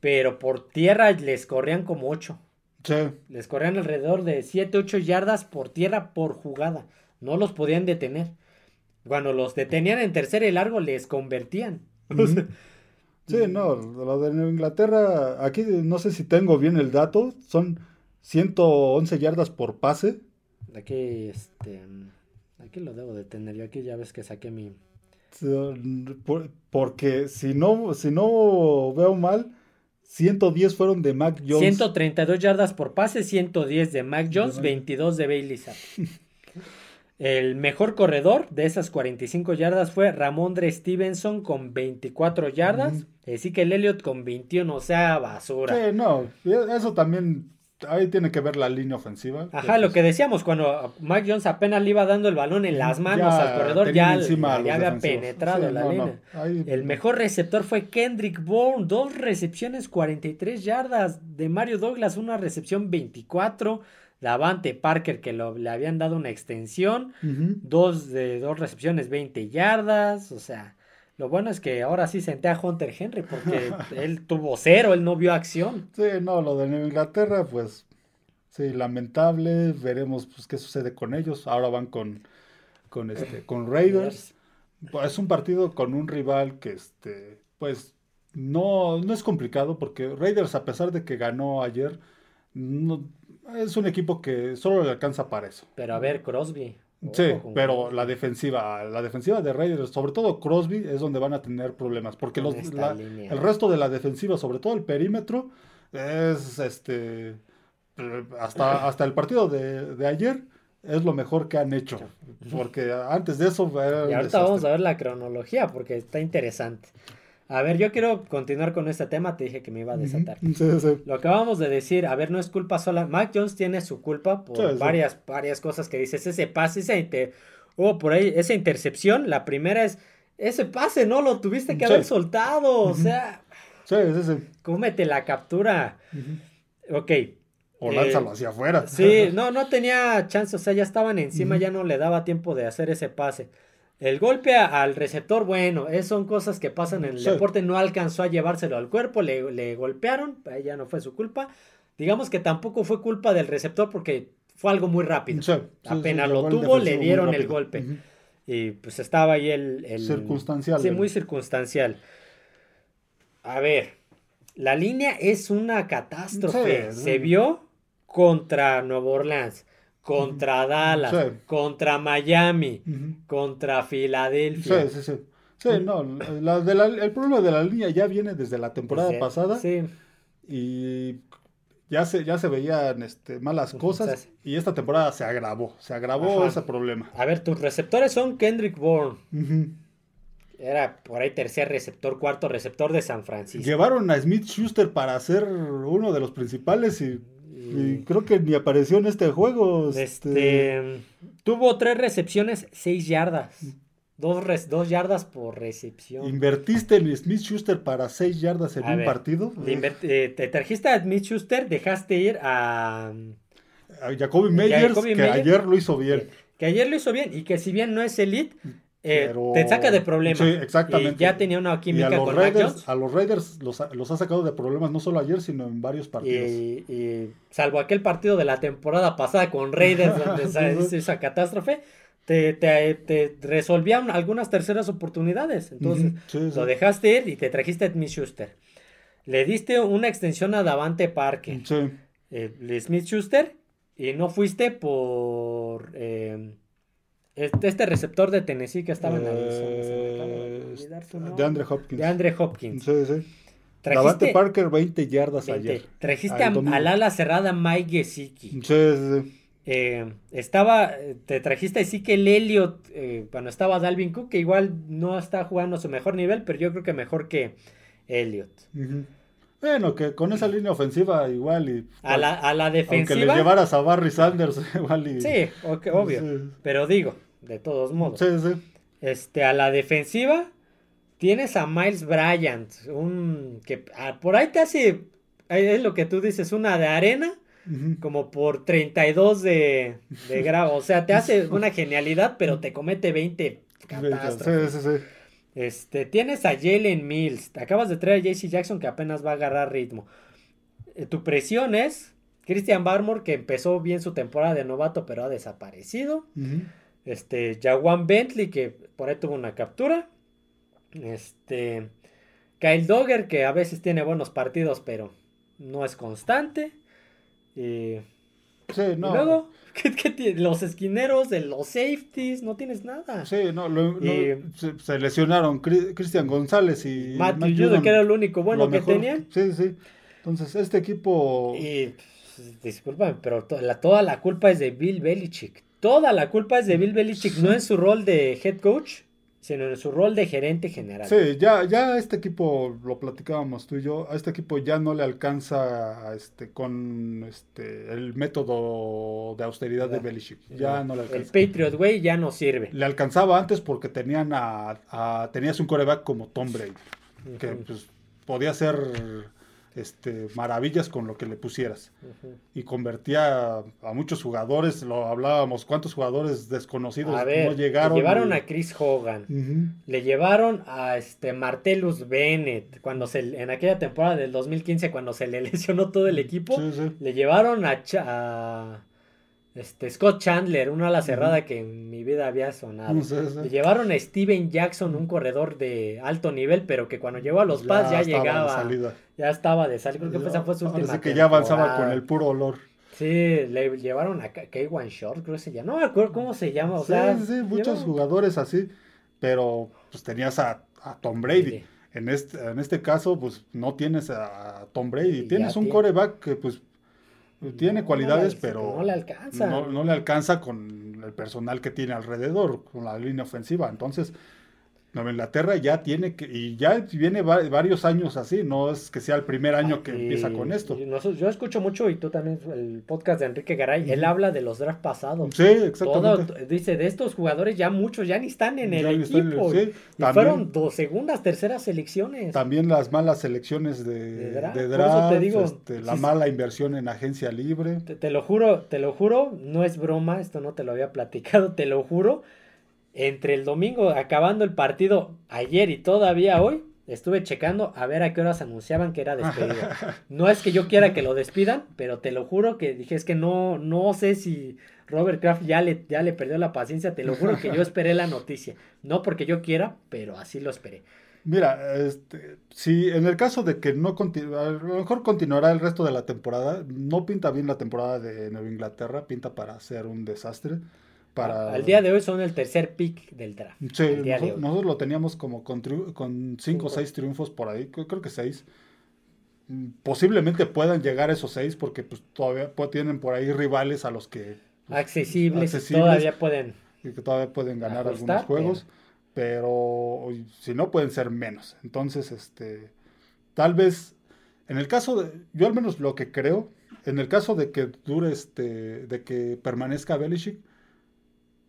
Pero por tierra les corrían como 8. Sí. Les corrían alrededor de 7, 8 yardas por tierra por jugada. No los podían detener. Cuando los detenían en tercera y largo, les convertían. sí, no, lo de Nueva Inglaterra, aquí no sé si tengo bien el dato, son 111 yardas por pase. Aquí, este, aquí lo debo de tener, yo aquí ya ves que saqué mi... porque si no, si no veo mal, 110 fueron de Mac Jones. 132 yardas por pase, 110 de Mac Jones, 22 de Bailey El mejor corredor de esas 45 yardas fue Ramondre Stevenson con 24 yardas. Así que el Elliott con 21, o sea, basura. Sí, no, eso también, ahí tiene que ver la línea ofensiva. Ajá, lo que decíamos, cuando Mike Jones apenas le iba dando el balón en las manos al corredor, ya, ya había penetrado la línea. El mejor receptor fue Kendrick Bourne, dos recepciones, 43 yardas. De Mario Douglas, una recepción 24. Davante Parker que le habían dado una extensión, dos de dos recepciones, 20 yardas, o sea, lo bueno es que ahora sí senté a Hunter Henry porque él tuvo cero, él no vio acción. Sí, no, lo de Inglaterra, pues sí, lamentable, veremos pues qué sucede con ellos. Ahora van con con este con Raiders. Pues, es un partido con un rival que este pues no no es complicado porque Raiders a pesar de que ganó ayer no, es un equipo que solo le alcanza para eso. Pero a ver, Crosby. Sí, pero la defensiva, la defensiva de Raiders, sobre todo Crosby, es donde van a tener problemas. Porque los, el resto de la defensiva, sobre todo el perímetro, es este. Hasta, hasta el partido de, de ayer, es lo mejor que han hecho. Porque antes de eso. y ahorita vamos a ver la cronología, porque está interesante. A ver, yo quiero continuar con este tema, te dije que me iba a desatar. Lo que vamos de decir, a ver, no es culpa sola. Mac Jones tiene su culpa por varias, varias cosas que dices. Ese pase, ese oh, por ahí, esa intercepción, la primera es, ese pase no lo tuviste que haber soltado, o sea. Sí, sí, sí. Cómete la captura. Ok. O lánzalo hacia afuera. Sí, no, no tenía chance, o sea, ya estaban encima, ya no le daba tiempo de hacer ese pase. El golpe al receptor, bueno, es, son cosas que pasan en el deporte, no alcanzó a llevárselo al cuerpo, le, golpearon, ya no fue su culpa. Digamos que tampoco fue culpa del receptor porque fue algo muy rápido. Apenas lo tuvo, le dieron el golpe. Y pues estaba ahí el... circunstancial. Sí, muy circunstancial. A ver, la línea es una catástrofe. Se vio contra Nueva Orleans contra Dallas, contra Miami, contra Filadelfia. Sí, sí, sí. Sí, no, el problema de la línea ya viene desde la temporada pasada. Sí. Y ya se, ya se veían este, malas cosas y esta temporada se agravó, se agravó ese problema. A ver, tus receptores son Kendrick Bourne. Era por ahí tercer receptor, cuarto receptor de San Francisco. Llevaron a Smith Schuster para ser uno de los principales y, creo que ni apareció en este juego. Este, este tuvo tres recepciones, seis yardas. Dos, dos, yardas por recepción. ¿Invertiste en Smith Schuster para seis yardas en un partido? Eh, te trajiste a Smith Schuster, dejaste ir a. A Jacoby Meyers, que ayer lo hizo bien. Que, ayer lo hizo bien y que si bien no es elite, eh, te saca de problemas. Sí, exactamente. Y ya tenía una química a los con Raiders, A los Raiders los, ha sacado de problemas no solo ayer, sino en varios partidos. Y, salvo aquel partido de la temporada pasada con Raiders, donde se esa catástrofe, te, te, te, resolvían algunas terceras oportunidades. Entonces, lo dejaste ir y te trajiste a Smith Schuster. Le diste una extensión a Davante Parker. Sí. Eh, Smith Schuster. Y no fuiste por eh, este, este, receptor de Tennessee que estaba en la eh, De Andre Hopkins. De Andre Hopkins. Sí, sí. Davante Parker 20 yardas ayer. Trajiste al ala cerrada Mike Gesicki. Sí, sí, sí. Eh, estaba, te trajiste así que el Elliot, eh, cuando estaba Dalvin Cook, que igual no está jugando a su mejor nivel, pero yo creo que mejor que Elliot. Bueno, que con esa línea ofensiva igual y... A la, a la defensiva... Aunque le llevaras a Barry Sanders igual y... Sí, obvio. Pero digo, de todos modos. Sí, sí. Este, a la defensiva tienes a Miles Bryant, un... que ah, por ahí te hace... Es lo que tú dices, una de arena como por 32 de, de grado. O sea, te hace una genialidad, pero te comete 20 catástrofes. Sí, sí, sí. Este, tienes a Jalen Mills. Te acabas de traer a JC Jackson que apenas va a agarrar ritmo. Eh, tu presión es Christian Barmore, que empezó bien su temporada de novato, pero ha desaparecido. Este, Jawan Bentley, que por ahí tuvo una captura. Este, Kyle Dogger, que a veces tiene buenos partidos, pero no es constante. Y, luego, ¿qué, los esquineros, de los safeties, no tienes nada. Sí, no, se, lesionaron Cristian González y Judon, que era el único bueno que tenían. Sí, sí. Entonces, este equipo... Y, pues, pero toda la culpa es de Bill Belichick. Toda la culpa es de Bill Belichick, no en su rol de head coach sino en su rol de gerente general. Sí, ya, ya a este equipo, lo platicábamos tú y yo, a este equipo ya no le alcanza este, con este, el método de austeridad de Belichick. Ya no, le alcanza. El Patriot Way ya no sirve. Le alcanzaba antes porque tenían a, tenías un coreback como Tom Brady, que pues, podía ser este, maravillas con lo que le pusieras. Y convertía a, muchos jugadores, lo hablábamos, cuántos jugadores desconocidos no llegaron. Le llevaron a Chris Hogan, le llevaron a este Martellus Bennett, cuando se, en aquella temporada del 2015, cuando se le lesionó todo el equipo, le llevaron a, a este, Scott Chandler, una ala cerrada que en mi vida había sonado. Le llevaron a Steven Jackson, un corredor de alto nivel, pero que cuando llegó a los Pats ya, llegaba. Ya estaba de salida. Creo que esa fue su última. Parece que ya avanzaba con el puro olor. Sí, le llevaron a K1 Short, creo que se llama. No me acuerdo cómo se llama. O sí, sí, muchos jugadores así. Pero pues tenías a, Tom Brady. En este, en este caso, pues no tienes a Tom Brady. tienes un coreback que pues tiene cualidades, pero no le alcanza. No, le alcanza con el personal que tiene alrededor, con la línea ofensiva. Entonces, Nueva Inglaterra ya tiene que, y ya viene varios años así, no es que sea el primer año que empieza con esto. Yo escucho mucho, y tú también, el podcast de Enrique Garay, él habla de los drafts pasados. Sí, exactamente. dice, de estos jugadores ya muchos ya ni están en el equipo. y fueron dos segundas, terceras selecciones. También las malas selecciones de, draft, te digo, este, la mala inversión en agencia libre. te lo juro, te lo juro, no es broma, esto no te lo había platicado, te lo juro entre el domingo acabando el partido ayer y todavía hoy, estuve checando a ver a qué horas anunciaban que era despedido. No es que yo quiera que lo despidan, pero te lo juro que dije, es que no, no sé si Robert Kraft ya le, ya le perdió la paciencia, te lo juro que yo esperé la noticia. No porque yo quiera, pero así lo esperé. Mira, este, si en el caso de que no continúe, a lo mejor continuará el resto de la temporada, no pinta bien la temporada de Nueva Inglaterra, pinta para ser un desastre. Al día de hoy son el tercer pick del draft. Sí, nosotros, lo teníamos como con 5 o 6 triunfos por ahí, creo que 6. posiblemente puedan llegar esos seis porque pues todavía tienen por ahí rivales a los que pues, accesibles, todavía pueden y que todavía pueden ganar algunos juegos pero... si no pueden ser menos entonces este tal vez en el caso de yo al menos lo que creo en el caso de que dure este de que permanezca Belichick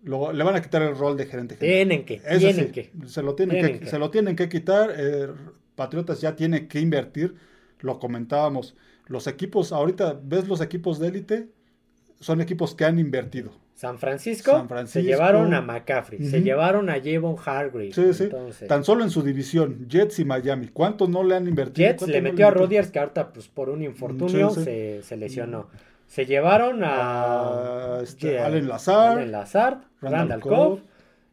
le van a quitar el rol de gerente general. Tienen que, tienen que. Se lo tienen, que, se lo tienen que quitar. Eh, Patriotas ya tiene que invertir. Lo comentábamos. Los equipos, ahorita ves los equipos de élite, son equipos que han invertido. San Francisco, se llevaron a McCaffrey, se llevaron a Javon Hargrave. Sí, sí. Tan solo en su división, Jets y Miami. ¿Cuánto no le han invertido? Jets le metió a Rodgers, que ahorita pues, por un infortunio se, se, lesionó. Se llevaron a, este, Allen Lazard, Allen Lazard Randall, Cobb,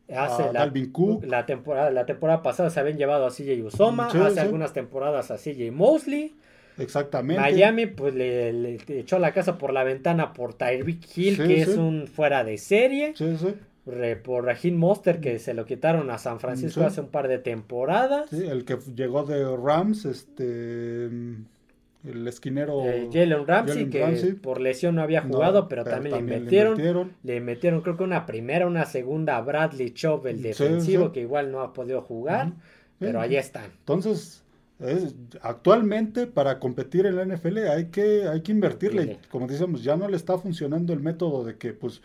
hace la, Cook. La temporada, la temporada pasada se habían llevado a CJ Usoma, hace algunas temporadas a CJ Mosley. Exactamente. Miami, pues le, echó la casa por la ventana por Tyreek Hill, que es un fuera de serie. Sí, sí. por Raheem Monster, que se lo quitaron a San Francisco hace un par de temporadas. Sí, el que llegó de Rams, este el esquinero eh, Jalen Ramsey, que por lesión no había jugado, pero, también, le, metieron, le, metieron, creo que una primera, una segunda a Bradley Chubb, el defensivo, que igual no ha podido jugar, pero ahí están. Entonces, actualmente para competir en la NFL hay que, hay que invertirle. Como decíamos, ya no le está funcionando el método de que pues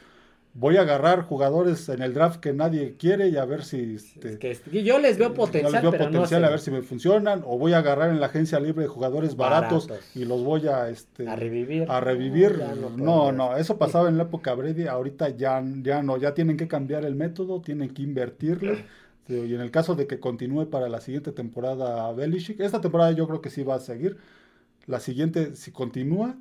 voy a agarrar jugadores en el draft que nadie quiere y a ver si... Este, yo les veo potencial, les veo potencial a ver si me funcionan, o voy a agarrar en la agencia libre jugadores baratos, y los voy a... Este, a revivir. A revivir. No, no, eso pasaba en la época Brady, ahorita ya, ya no, ya tienen que cambiar el método, tienen que invertirle. Y en el caso de que continúe para la siguiente temporada Belichick, esta temporada yo creo que sí va a seguir. La siguiente, si continúa,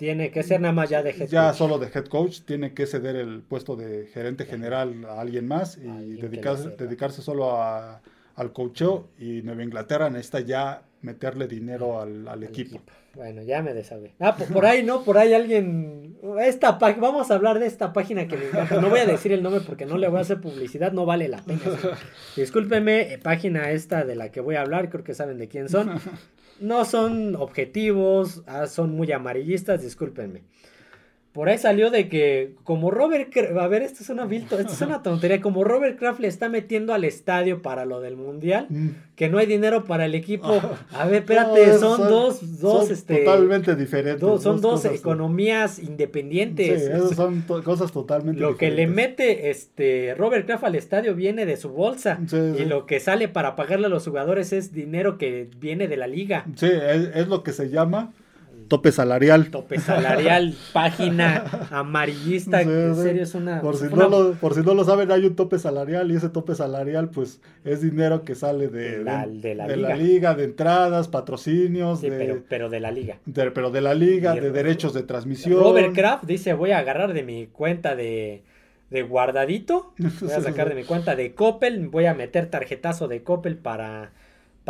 tiene que ser nada más ya de head ya solo de head coach, tiene que ceder el puesto de gerente general a alguien más y dedicarse, dedicarse solo a, al coacheo. Y Nueva Inglaterra necesita ya meterle dinero al, equipo. Bueno, ya me deshagué. Ah, por, ahí no, por ahí alguien. Esta vamos a hablar de esta página que me encanta. No voy a decir el nombre porque no le voy a hacer publicidad, no vale la pena. Discúlpeme, eh, página esta de la que voy a hablar, creo que saben de quién son no son objetivos, ah, son muy amarillistas, discúlpenme. Por ahí salió de que como Robert, a ver, esto es una esto es una tontería, como Robert Kraft le está metiendo al estadio para lo del mundial, mm. que no hay dinero para el equipo. A ver, espérate, son, dos, dos, este, totalmente diferentes. son dos, economías independientes. Sí, esas son cosas totalmente lo que le mete este Robert Kraft al estadio viene de su bolsa y lo que sale para pagarle a los jugadores es dinero que viene de la liga. Sí, es lo que se llama Tope salarial. Tope salarial, página amarillista. en serio es una. Por si, No lo, por si no lo saben, hay un tope salarial y ese tope salarial, pues es dinero que sale de, la, de, la, liga. de entradas, patrocinios. Sí, pero, de la liga. pero de la liga, de derechos de transmisión. Robert Kraft dice: Voy a agarrar de mi cuenta de de guardadito, voy a sacar de mi cuenta de Coppel, voy a meter tarjetazo de Coppel para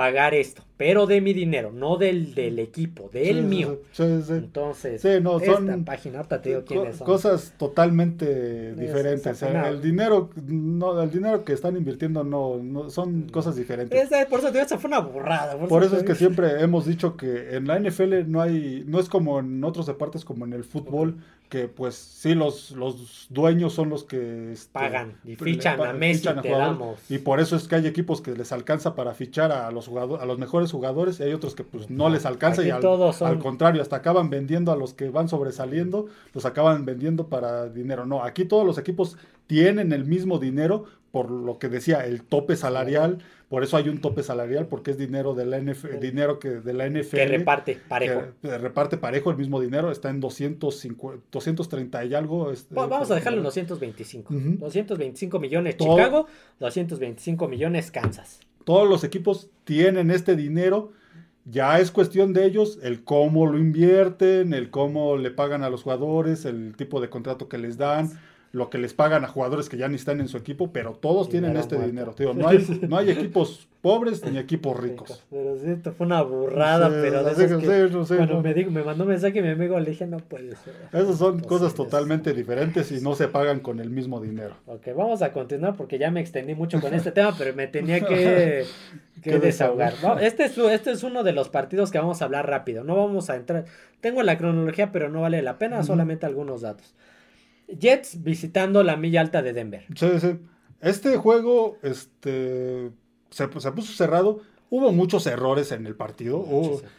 pagar esto, pero de mi dinero, no del, del equipo, del mío. Entonces, esta página, ahorita te digo quiénes son. Cosas totalmente diferentes. El, dinero, no, el dinero que están invirtiendo no, son cosas diferentes. por eso te fue una burrada. Por, eso, es que siempre hemos dicho que en la NFL no hay, no es como en otros deportes como en el fútbol, que pues sí los, los dueños son los que este, pagan y fichan a Messi te damos. y por eso es que hay equipos que les alcanza para fichar a los jugadores a los mejores jugadores y hay otros que pues no les alcanza y al, al, contrario hasta acaban vendiendo a los que van sobresaliendo los acaban vendiendo para dinero. No aquí todos los equipos tienen el mismo dinero por lo que decía el tope salarial por eso hay un tope salarial, porque es dinero de la NFL, dinero que de la NFL. Que reparte parejo. Que reparte parejo el mismo dinero, está en 250, 230 y algo. Este, vamos a dejarlo en 225. 225 millones Chicago, 225 millones Kansas. Todos los equipos tienen este dinero. Ya es cuestión de ellos el cómo lo invierten, el cómo le pagan a los jugadores, el tipo de contrato que les dan lo que les pagan a jugadores que ya ni están en su equipo, pero todos tienen este dinero. Tío. No, hay, no hay equipos pobres ni equipos ricos. Pero sí, esto fue una burrada, pero de esas que, cuando me, digo, me mandó un mensaje mi amigo, le dije, no puede ser. Esas son cosas totalmente diferentes y no se pagan con el mismo dinero. Ok, vamos a continuar porque ya me extendí mucho con este tema, pero me tenía que, que desahogar. este, es, este es uno de los partidos que vamos a hablar rápido. No vamos a entrar. Tengo la cronología, pero no vale la pena, solamente algunos datos. Jets visitando la milla alta de Denver. Sí, sí. Este juego, este se, puso cerrado. Hubo muchos errores en el partido.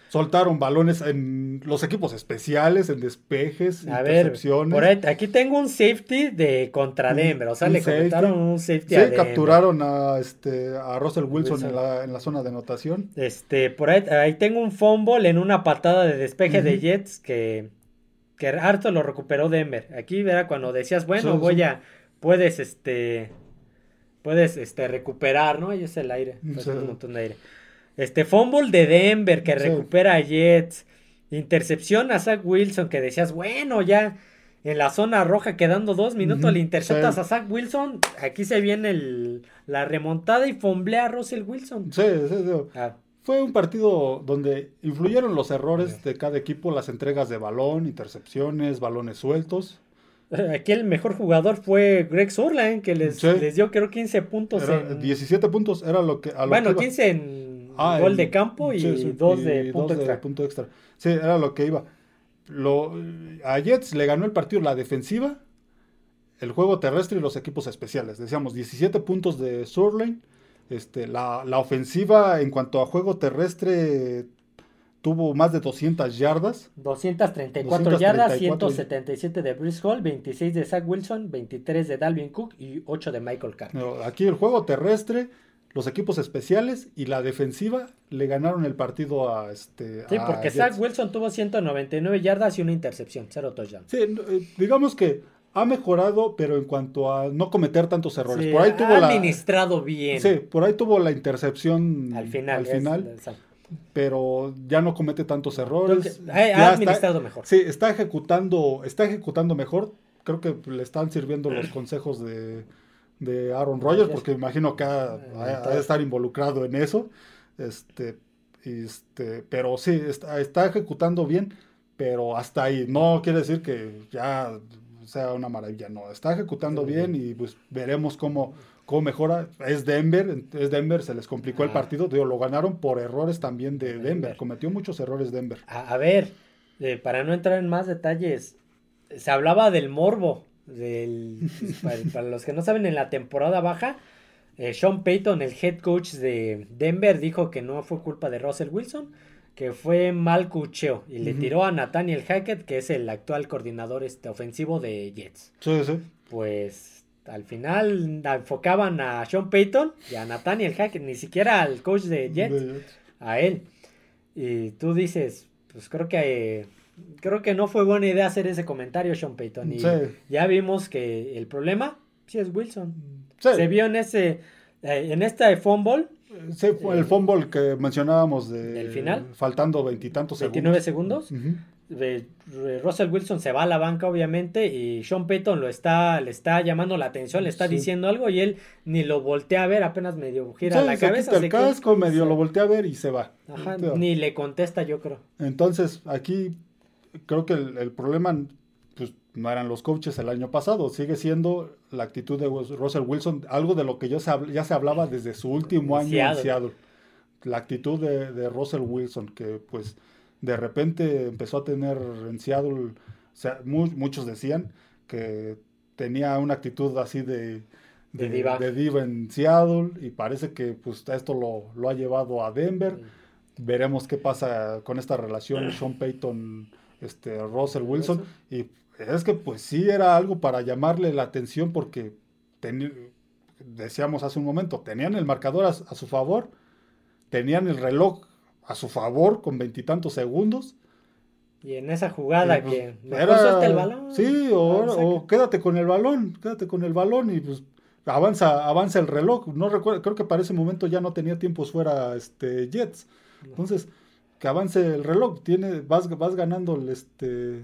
soltaron balones en los equipos especiales, en despejes, a intercepciones. Ver, por aquí tengo un safety de contra Denver. O sea, le comentaron un safety sí, capturaron a, este, a Russell Wilson, En, la, en, la, zona de anotación. Este, por ahí, ahí tengo un fumble en una patada de despeje de Jets que, que harto lo recuperó Denver. Aquí era cuando decías, bueno, voy a. Puedes, este puedes este, recuperar, ¿no? Ahí es el aire, un montón de aire. Este fumble de Denver que recupera a Jets. Intercepción a Zach Wilson que decías, bueno, ya en la zona roja quedando dos minutos le interceptas a Zach Wilson. Aquí se viene el, la remontada y fomblea a Russell Wilson. Sí, sí, sí. Ah. Fue un partido donde influyeron los errores de cada equipo, las entregas de balón, intercepciones, balones sueltos. Aquí el mejor jugador fue Greg Surline, que les, les dio creo 15 puntos. en... 17 puntos era lo que... bueno, 15 en ah, gol de campo y 2 de, punto, extra. punto extra. Sí, era lo que iba. Lo, a Jets le ganó el partido la defensiva, el juego terrestre y los equipos especiales. Decíamos 17 puntos de Surline. Este, la, la ofensiva en cuanto a juego terrestre tuvo más de 200 yardas. 234, yardas, 177 de Brice Hall, 26 de Zach Wilson, 23 de Dalvin Cook y 8 de Michael Carter. aquí el juego terrestre, los equipos especiales y la defensiva le ganaron el partido a este. Sí, porque Zach Wilson tuvo 199 yardas y una intercepción, cero touchdown. Sí, eh, digamos que ha mejorado, pero en cuanto a no cometer tantos errores. por ahí tuvo ha administrado bien. Sí, por ahí tuvo la intercepción al final. Al final pero ya no comete tantos errores. ha administrado mejor. Sí, está ejecutando, está ejecutando mejor. Creo que le están sirviendo los consejos de, de Aaron Rodgers, porque imagino que ha, de estar involucrado en eso. Este, este, pero sí, está, está ejecutando bien, pero hasta ahí. No quiere decir que ya sea una maravilla, no. Está ejecutando bien y pues veremos cómo cómo mejora. Es Denver, es Denver, se les complicó el partido. Digo, lo ganaron por errores también de Denver. Cometió muchos errores Denver. A, ver, eh, para no entrar en más detalles, se hablaba del morbo. Del, para, los que no saben, en la temporada baja, eh, Sean Payton, el head coach de Denver, dijo que no fue culpa de Russell Wilson, que fue mal cucheo y le tiró a Nathaniel Hackett, que es el actual coordinador este, ofensivo de Jets. Sí, sí. Pues al final enfocaban a Sean Payton y a Nathaniel Hackett, ni siquiera al coach de Jets, a él. Y tú dices, pues creo que creo que no fue buena idea hacer ese comentario, Sean Payton. Y ya vimos que el problema sí es Wilson. Se vio en ese eh, en este fumble. Sí, fue el fumble que mencionábamos de final. Faltando veintitantos segundos. 29 segundos. Russell Wilson se va a la banca, obviamente, y Sean Payton lo está, le está llamando la atención, le está diciendo algo y él ni lo voltea a ver, apenas medio gira la cabeza. el casco, medio lo voltea a ver y se va. ni le contesta, yo creo. Entonces, aquí creo que el, problema no eran los coaches el año pasado, sigue siendo la actitud de Russell Wilson, algo de lo que ya se hablaba desde su último año en Seattle. La actitud de, de Russell Wilson, que pues de repente empezó a tener en Seattle, o sea, muchos decían que tenía una actitud así de, de, diva. en Seattle y parece que pues esto lo, ha llevado a Denver. Veremos qué pasa con esta relación Sean Payton, este, Russell Wilson. Y es que pues sí era algo para llamarle la atención porque decíamos hace un momento, tenían el marcador a su favor, tenían el reloj a su favor con veintitantos segundos. Y en esa jugada pues, que el balón. Sí, o, quédate con el balón, quédate con el balón y pues avanza, avanza el reloj. No recuerdo, creo que para ese momento ya no tenía tiempos fuera este Jets. Entonces, que avance el reloj, tiene, vas, vas ganando el este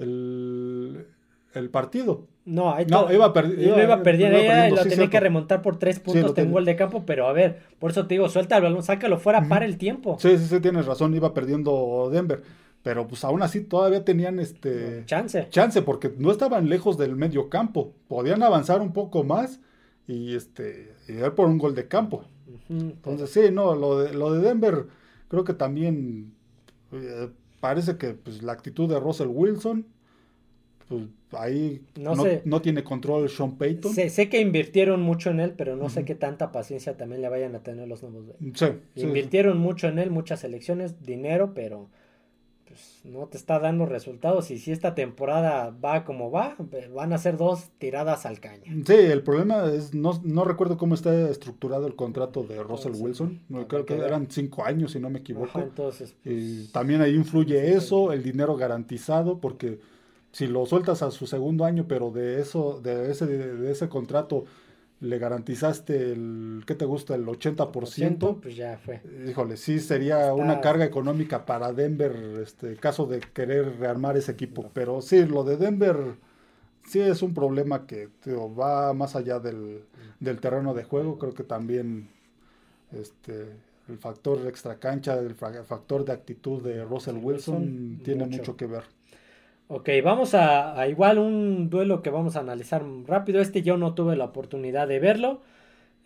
el, el partido. No, No, iba perdi- iba- iba perdiendo, iba perdiendo, lo sí, tenía que remontar por tres Sí, puntos un tenía. gol de campo, pero a ver, por eso te digo, suelta el balón, sácalo fuera, para el tiempo. Sí, sí, sí, tienes razón, iba perdiendo Denver. Pero pues aún así todavía tenían este Chance. chance porque no estaban lejos del medio campo. Podían avanzar un poco más y este y ir por un gol de campo. Entonces sí, no, lo de, lo de Denver creo que también eh, parece que pues, la actitud de Russell Wilson, pues ahí No no, sé. no tiene control Sean Payton. Sé, sé que invirtieron mucho en él, pero no sé qué tanta paciencia también le vayan a tener los nuevos. sí, Invirtieron mucho en él, muchas elecciones, dinero, pero pues no te está dando resultados. Y si esta temporada va como va, van a ser dos tiradas al caño. Sí, el problema es, no, no recuerdo cómo está estructurado el contrato de Russell sí. Wilson. No, creo que eran cinco años, si no me equivoco. Ajá, entonces, pues, Y también ahí influye eso, el dinero garantizado, porque si lo sueltas a su segundo año, pero de eso, de ese, de ese contrato le garantizaste el, ¿qué te gusta? El 80%. pues ya fue. Híjole, sí sería Está- una carga económica para Denver, este caso de querer rearmar ese equipo. Pero sí, lo de Denver sí es un problema que tío, va más allá del, del terreno de juego. Creo que también este el factor extracancha, el factor de actitud de Russell Wilson Wilson, tiene mucho. mucho que ver. Ok, vamos a, igual un duelo que vamos a analizar rápido. Este yo no tuve la oportunidad de verlo.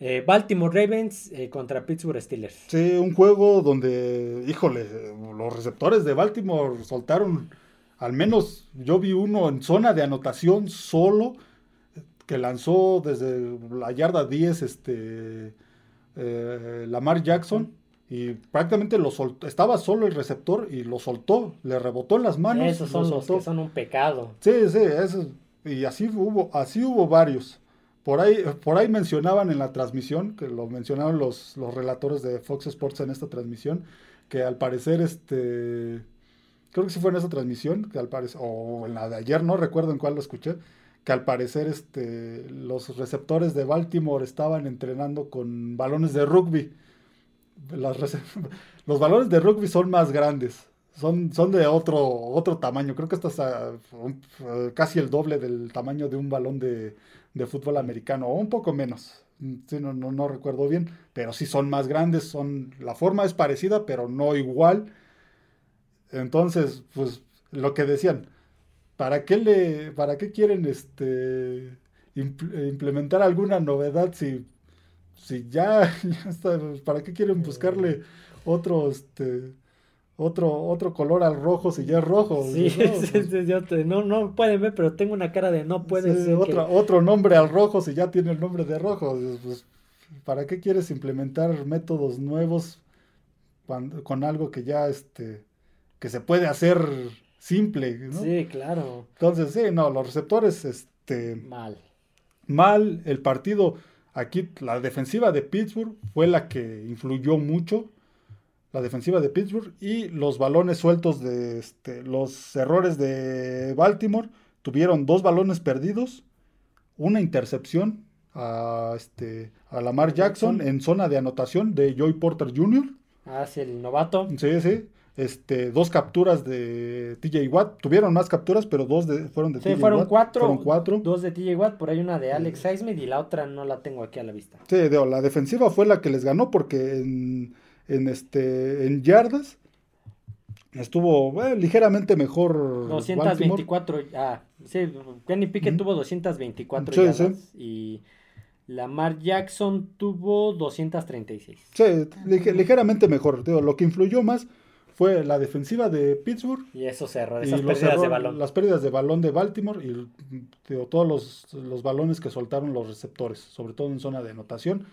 Eh, Baltimore Ravens eh, contra Pittsburgh Steelers. Sí, un juego donde, híjole, los receptores de Baltimore soltaron, al menos yo vi uno en zona de anotación solo, que lanzó desde la yarda 10 este, eh, Lamar Jackson, y prácticamente lo soltó, estaba solo el receptor y lo soltó, le rebotó en las manos. Esos lo son los que son un pecado. Sí, sí, eso- y así hubo, así hubo varios. Por ahí, por ahí mencionaban en la transmisión, que lo mencionaron los, los relatores de Fox Sports en esta transmisión, que al parecer, este, creo que sí fue en esa transmisión, que al parecer, o en la de ayer, no recuerdo en cuál lo escuché, que al parecer, este, los receptores de Baltimore estaban entrenando con balones de rugby. Los balones de rugby son más grandes. Son, son de otro, otro tamaño. Creo que esto eh, casi el doble del tamaño de un balón de, de fútbol americano, o un poco menos. Mm, Sí, no, no, recuerdo bien, pero sí son más grandes, son, la forma es parecida, pero no igual. Entonces, pues, lo que decían, ¿para qué le, para qué quieren este impl- implementar alguna novedad si, si ya, ya está, ¿para qué quieren buscarle otro, este, otro, otro color al rojo si ya es rojo? Sí, ¿no? sí, sí, yo te- no, no pueden ver, pero tengo una cara de no puede Sí, ser. que- otra- otro nombre al rojo si ya tiene el nombre de rojo. Pues, ¿para qué quieres implementar métodos nuevos cuan- con, algo que ya este que se puede hacer simple, ¿no? Sí, claro. Entonces, sí, no, los receptores, este, Mal. mal, el partido, aquí la defensiva de Pittsburgh fue la que influyó mucho, la defensiva de Pittsburgh y los balones sueltos de este, los errores de Baltimore, tuvieron dos balones perdidos, una intercepción a, este, a Lamar Jackson en zona de anotación de Joey Porter Jr., Ah, sí, el novato. sí, sí, este, dos capturas de TJ Watt, tuvieron más capturas, pero dos de, fueron de Sí, TJ fueron Watt, cuatro. fueron cuatro. Dos de TJ Watt, por ahí una de Alex Highsmith y la otra no la tengo aquí a la vista. Sí, digo, la defensiva fue la que les ganó porque en, en este en yardas estuvo ligeramente mejor Baltimore. 224. Ah, sí, Kenny Pickett tuvo 224 Sí, yardas y Lamar Jackson tuvo 236. Sí, lige- ligeramente mejor. Digo, lo que influyó más fue la defensiva de Pittsburgh Y esos errores, y esas pérdidas de balón. las pérdidas de balón de Baltimore y digo, todos los, los balones que soltaron los receptores, sobre todo en zona de anotación.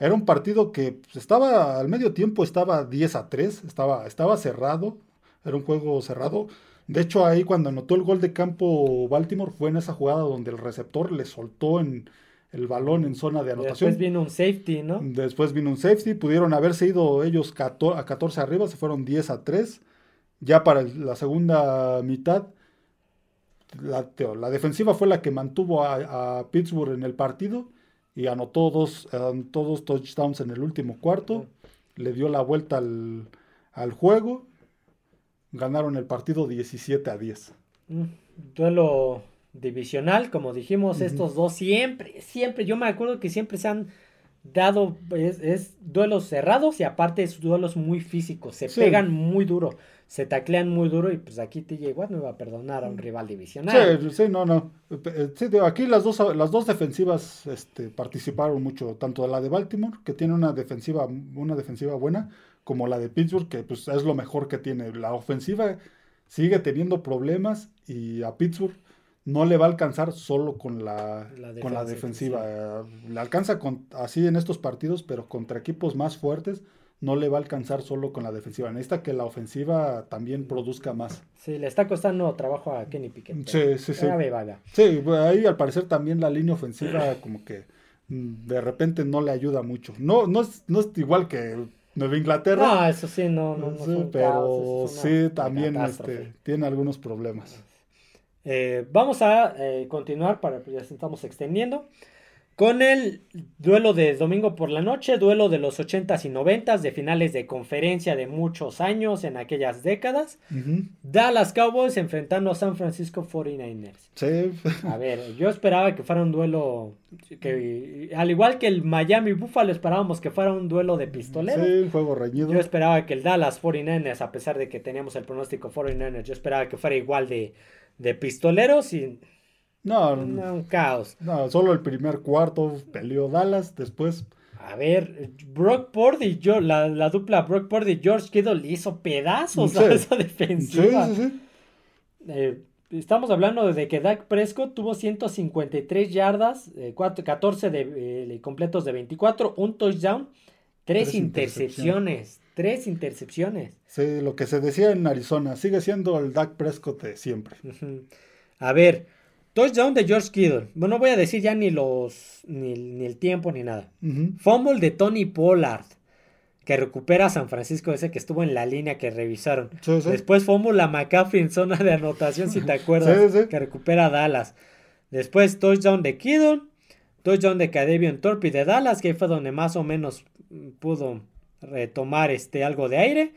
Era un partido que pues, estaba al medio tiempo, estaba 10 a 3, estaba, estaba cerrado, era un juego cerrado. De hecho, ahí cuando anotó el gol de campo Baltimore fue en esa jugada donde el receptor le soltó en el balón en zona de anotación. Después vino un safety, ¿no? Después vino un safety, pudieron haberse ido ellos 14 a 14 arriba, se fueron 10 a 3. Ya para la segunda mitad, la, defensiva fue la que mantuvo a, a Pittsburgh en el partido y anotó dos, anotó dos touchdowns en el último cuarto, le dio la vuelta al, al juego, ganaron el partido 17 a 10. Mm, Duelo divisional, como dijimos, estos dos siempre, siempre, yo me acuerdo que siempre se han dado, es, duelos cerrados y aparte es duelos muy físicos, se pegan muy duro, se taclean muy duro y pues aquí TJ Watt no va a perdonar a un rival divisional. Sí, sí, no, no. Eh, sí, aquí las dos, las dos defensivas este, participaron mucho, tanto la de Baltimore, que tiene una defensiva, una defensiva buena, como la de Pittsburgh, que pues es lo mejor que tiene. La ofensiva sigue teniendo problemas y a Pittsburgh no le va a alcanzar solo con la, con la defensiva. Le alcanza con, así en estos partidos, pero contra equipos más fuertes no le va a alcanzar solo con la defensiva. Necesita que la ofensiva también produzca más. Sí, le está costando trabajo a Kenny Pickett. Sí, sí, sí. Sí, ahí al parecer también la línea ofensiva como que mm, de repente no le ayuda mucho. No, no, es, no es igual que Nueva Inglaterra. No, eso sí, no, no, no pero sí, también este, tiene algunos problemas. Eh, vamos a eh, continuar para ya estamos extendiendo. Con el duelo de domingo por la noche, duelo de los 80s y 90s, de finales de conferencia de muchos años en aquellas décadas. Dallas Cowboys enfrentando a San Francisco 49ers. Sí. A ver, yo esperaba que fuera un duelo que, al igual que el Miami Buffalo, esperábamos que fuera un duelo de pistoleros. Sí, juego reñido. Yo esperaba que el Dallas 49ers, a pesar de que teníamos el pronóstico 49ers, yo esperaba que fuera igual de, de pistoleros y no, no, un caos. No, solo el primer cuarto peleó Dallas, después. A ver, Brock Purdy y yo, la, la dupla Brock Purdy y George Kittle hizo pedazos a esa defensiva. Sí, sí. Eh, estamos hablando de que Dak Prescott tuvo 153 yardas, 14 eh, de, completos de 24, un touchdown, tres, intercepciones. Tres intercepciones. Sí, lo que se decía en Arizona, sigue siendo el Dak Prescott de siempre. A ver, Touchdown de George Kittle. Bueno, no voy a decir ya ni los ni, el tiempo ni nada. Fumble de Tony Pollard. Que recupera a San Francisco, ese que estuvo en la línea que revisaron. Después fumble a McCaffrey en zona de anotación, si te acuerdas. que recupera a Dallas. Después touchdown de Kittle. Touchdown de Cadevion Torpy de Dallas, que fue donde más o menos pudo retomar este, algo de aire.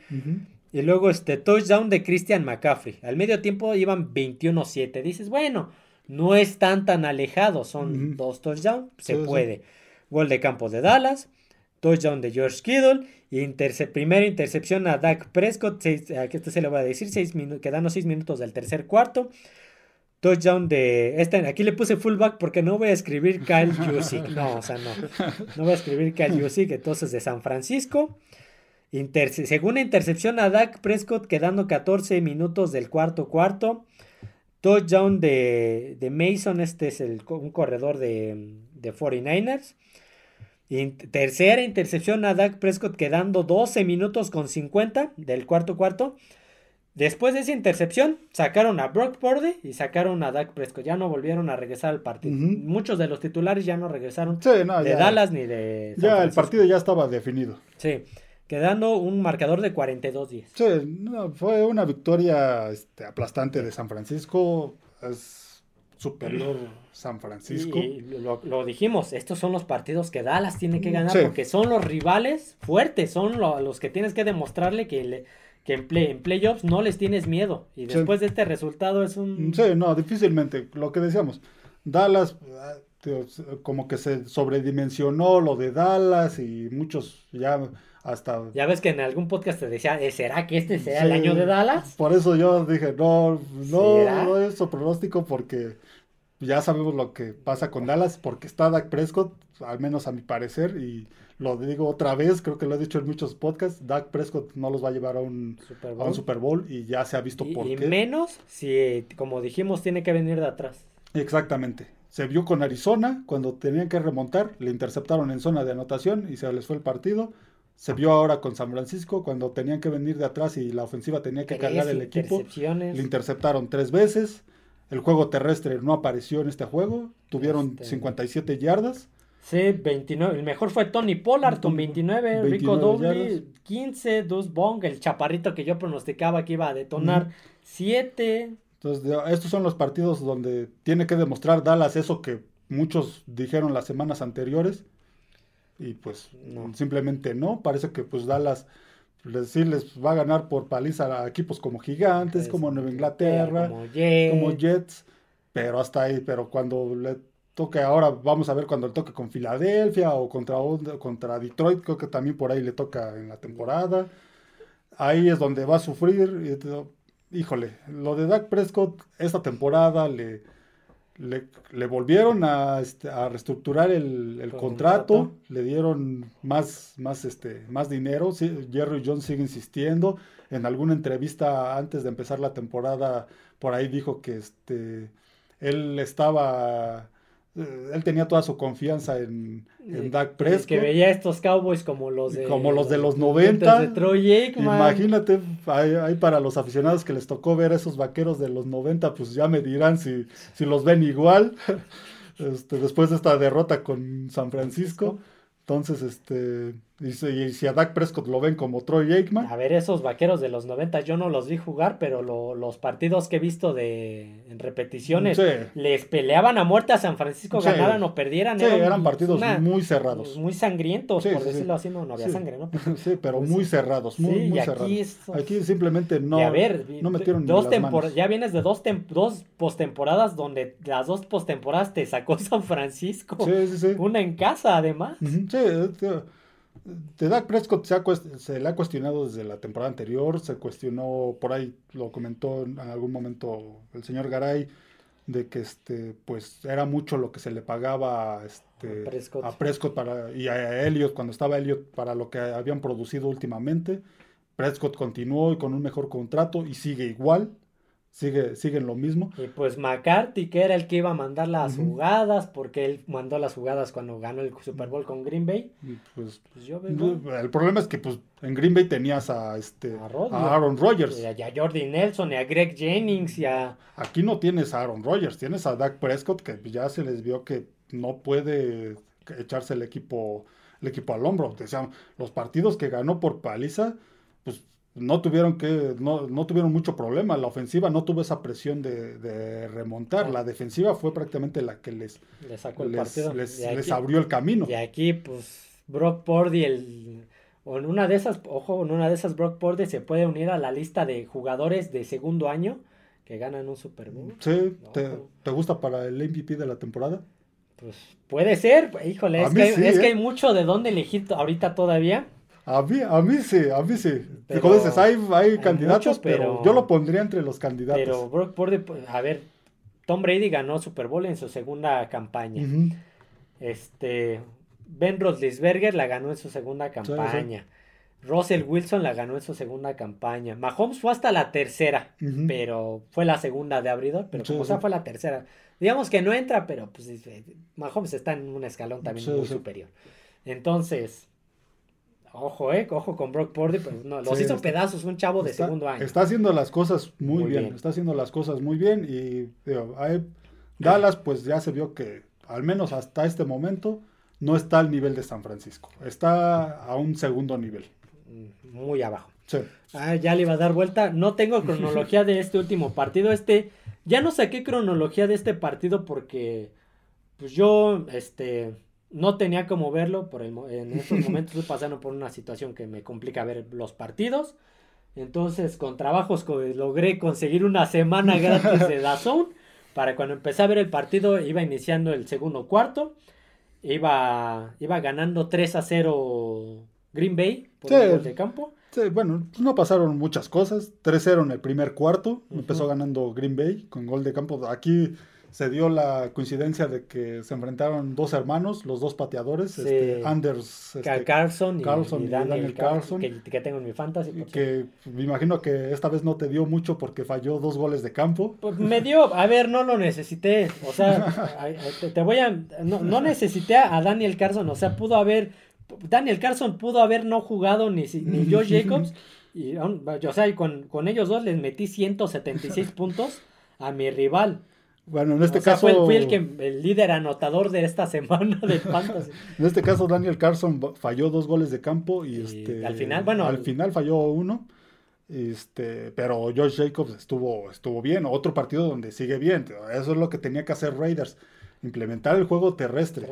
Y luego este touchdown de Christian McCaffrey. Al medio tiempo iban 21-7. Dices, bueno, no están tan alejados, son dos touchdowns, se puede. Gol de campo de Dallas, touchdown de George Kittle, primera intercepción a Dak Prescott, seis, este se le va a decir, seis quedando seis minutos del tercer cuarto. Touchdown de. Este, aquí le puse fullback porque no voy a escribir Kyle Jusic. No, o sea, no. No voy a escribir Kyle Jusic, entonces de San Francisco. segunda intercepción a Dak Prescott, quedando 14 minutos del cuarto cuarto. Touchdown de, de Mason, este es el, un corredor de, de 49ers. Y tercera intercepción a Dak Prescott quedando 12 minutos con 50 del cuarto cuarto. Después de esa intercepción, sacaron a Brock Purdy y sacaron a Dak Prescott. Ya no volvieron a regresar al partido. Muchos de los titulares ya no regresaron de Dallas ni de. ya el partido ya estaba definido. Sí quedando un marcador de 42 días. Sí, fue una victoria este, aplastante de San Francisco. Es superior San Francisco. Y, lo, dijimos, estos son los partidos que Dallas tiene que ganar porque son los rivales fuertes, son los que tienes que demostrarle que, que en, en, playoffs no les tienes miedo. Y después de este resultado es un... Sí, no, difícilmente, lo que decíamos, Dallas eh, como que se sobredimensionó lo de Dallas y muchos ya hasta... Ya ves que en algún podcast te decía, eh, ¿será que este sea el año de Dallas? Por eso yo dije, no, no, no es su pronóstico porque ya sabemos lo que pasa con Dallas, porque está Dak Prescott, al menos a mi parecer, y lo digo otra vez, creo que lo he dicho en muchos podcasts, Dak Prescott no los va a llevar a un Super Bowl, a un Super Bowl y ya se ha visto por qué. Y menos si, como dijimos, tiene que venir de atrás. Exactamente. Se vio con Arizona cuando tenían que remontar, le interceptaron en zona de anotación y se les fue el partido. Se vio ahora con San Francisco cuando tenían que venir de atrás y la ofensiva tenía que cargar el equipo. Le interceptaron tres veces. El juego terrestre no apareció en este juego. Tuvieron 57 este, yardas. Sí, 29. El mejor fue Tony Pollard con 29. Rico Doble 15. Dus Bong, el chaparrito que yo pronosticaba que iba a detonar 7. Entonces, estos son los partidos donde tiene que demostrar Dallas eso que muchos dijeron las semanas anteriores y pues simplemente no. Parece que pues Dallas les, sí les va a ganar por paliza a equipos como Gigantes, como Nueva Inglaterra, como Jets. pero hasta ahí, pero cuando le toque ahora, vamos a ver cuando le toque con Filadelfia o contra, contra Detroit, creo que también por ahí le toca en la temporada. Ahí es donde va a sufrir. Híjole, lo de Dak Prescott esta temporada le, le, volvieron a, este, a reestructurar el, contrato, le dieron más, más, este, más dinero. Jerry Jones sigue insistiendo. En alguna entrevista antes de empezar la temporada, por ahí dijo que este, él estaba él tenía toda su confianza en, en Dak Prescott. Que veía a estos Cowboys como los de, como los, de los 90. De Troy Imagínate, ahí, para los aficionados que les tocó ver a esos vaqueros de los 90, pues ya me dirán si, si los ven igual. Este, después de esta derrota con San Francisco. Entonces, este, y si, a Dak Prescott lo ven como Troy Aikman. A ver, esos vaqueros de los 90 yo no los vi jugar, pero los partidos que he visto de en repeticiones les peleaban a muerte a San Francisco, ganaran o perdieran. Sí, eran, partidos muy cerrados. Muy sangrientos, por decirlo así, no, había sangre, ¿no? Sí, pero pues muy cerrados, muy, muy cerrados. Aquí, simplemente no, a ver, no metieron dos ni Ya vienes de dos, dos postemporadas donde las dos postemporadas te sacó San Francisco. Sí, sí, sí. Una en casa, además. Sí, de Dak Prescott se, le ha cuestionado desde la temporada anterior, se cuestionó, por ahí lo comentó en algún momento el señor Garay, de que este, pues era mucho lo que se le pagaba este, a, Prescott. para, y a Elliot cuando estaba Elliot para lo que habían producido últimamente. Prescott continuó y con un mejor contrato y sigue igual sigue, siguen lo mismo. Y pues McCarthy, que era el que iba a mandar las jugadas, porque él mandó las jugadas cuando ganó el Super Bowl con Green Bay. Pues, pues yo El problema es que pues en Green Bay tenías a este a, Aaron Rodgers. Y a, Jordi Nelson, y a Greg Jennings, y a... Aquí no tienes a Aaron Rodgers, tienes a Dak Prescott, que ya se les vio que no puede echarse el equipo, el equipo al hombro. Sea, los partidos que ganó por paliza, pues no tuvieron que, no, no, tuvieron mucho problema. La ofensiva no tuvo esa presión de, remontar. La defensiva fue prácticamente la que les, sacó el partido. Les, abrió el camino. Y aquí, pues, Brock Purdy, el, en una de esas, ojo, en una de esas Brock Purdy se puede unir a la lista de jugadores de segundo año que ganan un Super Bowl. Sí, te, gusta para el MVP de la temporada? Pues puede ser, híjole, es, que, es que ¿eh? hay mucho de dónde elegir ahorita todavía. A mí, a mí sí, a mí sí. Como dices, hay, hay, candidatos, pero, yo lo pondría entre los candidatos. Pero Brock Purdy, pues, a ver, Tom Brady ganó Super Bowl en su segunda campaña. Este, Ben Roethlisberger la ganó en su segunda campaña. Russell Wilson la ganó en su segunda campaña. Mahomes fue hasta la tercera, pero fue la segunda de abridor, pero como sea fue la tercera. Digamos que no entra, pero pues Mahomes está en un escalón también muy superior. Entonces, Ojo, eh, ojo con Brock Purdy, pero no, los hizo pedazos un chavo de segundo año. Está haciendo las cosas muy, bien, está haciendo las cosas muy bien y Dallas pues ya se vio que al menos hasta este momento no está al nivel de San Francisco, está a un segundo nivel. Mm, muy abajo. Sí. Ah, ya le iba a dar vuelta. No tengo cronología de este último partido. Este, ya no saqué cronología de este partido porque, pues yo, este, no tenía como verlo, por en estos momentos estoy pasando por una situación que me complica ver los partidos. Entonces, con trabajos logré conseguir una semana gratis de Dazón. Para cuando empecé a ver el partido, iba iniciando el segundo cuarto. Iba, iba ganando 3 a 0 Green Bay por el gol de campo. Sí, bueno, no pasaron muchas cosas. 3-0 en el primer cuarto. Empezó ganando Green Bay con gol de campo. Aquí se dio la coincidencia de que se enfrentaron dos hermanos, los dos pateadores, este, Anders este, Carlson, y, Daniel, Carlson, que, tengo en mi fantasy. Que me imagino que esta vez no te dio mucho porque falló dos goles de campo. Pues me dio, a ver, no lo necesité, o sea, te, voy a, no, necesité a Daniel Carlson, o sea, pudo haber, Daniel Carlson pudo haber no jugado ni, ni Josh Jacobs, y, o sea, con, con ellos dos les metí 176 puntos a mi rival. Bueno, en este caso. fue, el, que, el líder anotador de esta semana de Fantasy. en este caso, Daniel Carson falló dos goles de campo y, este. Al final, bueno. Al final falló uno. Este, pero Josh Jacobs estuvo, estuvo bien. Otro partido donde sigue bien. Eso es lo que tenía que hacer Raiders. Implementar el juego terrestre.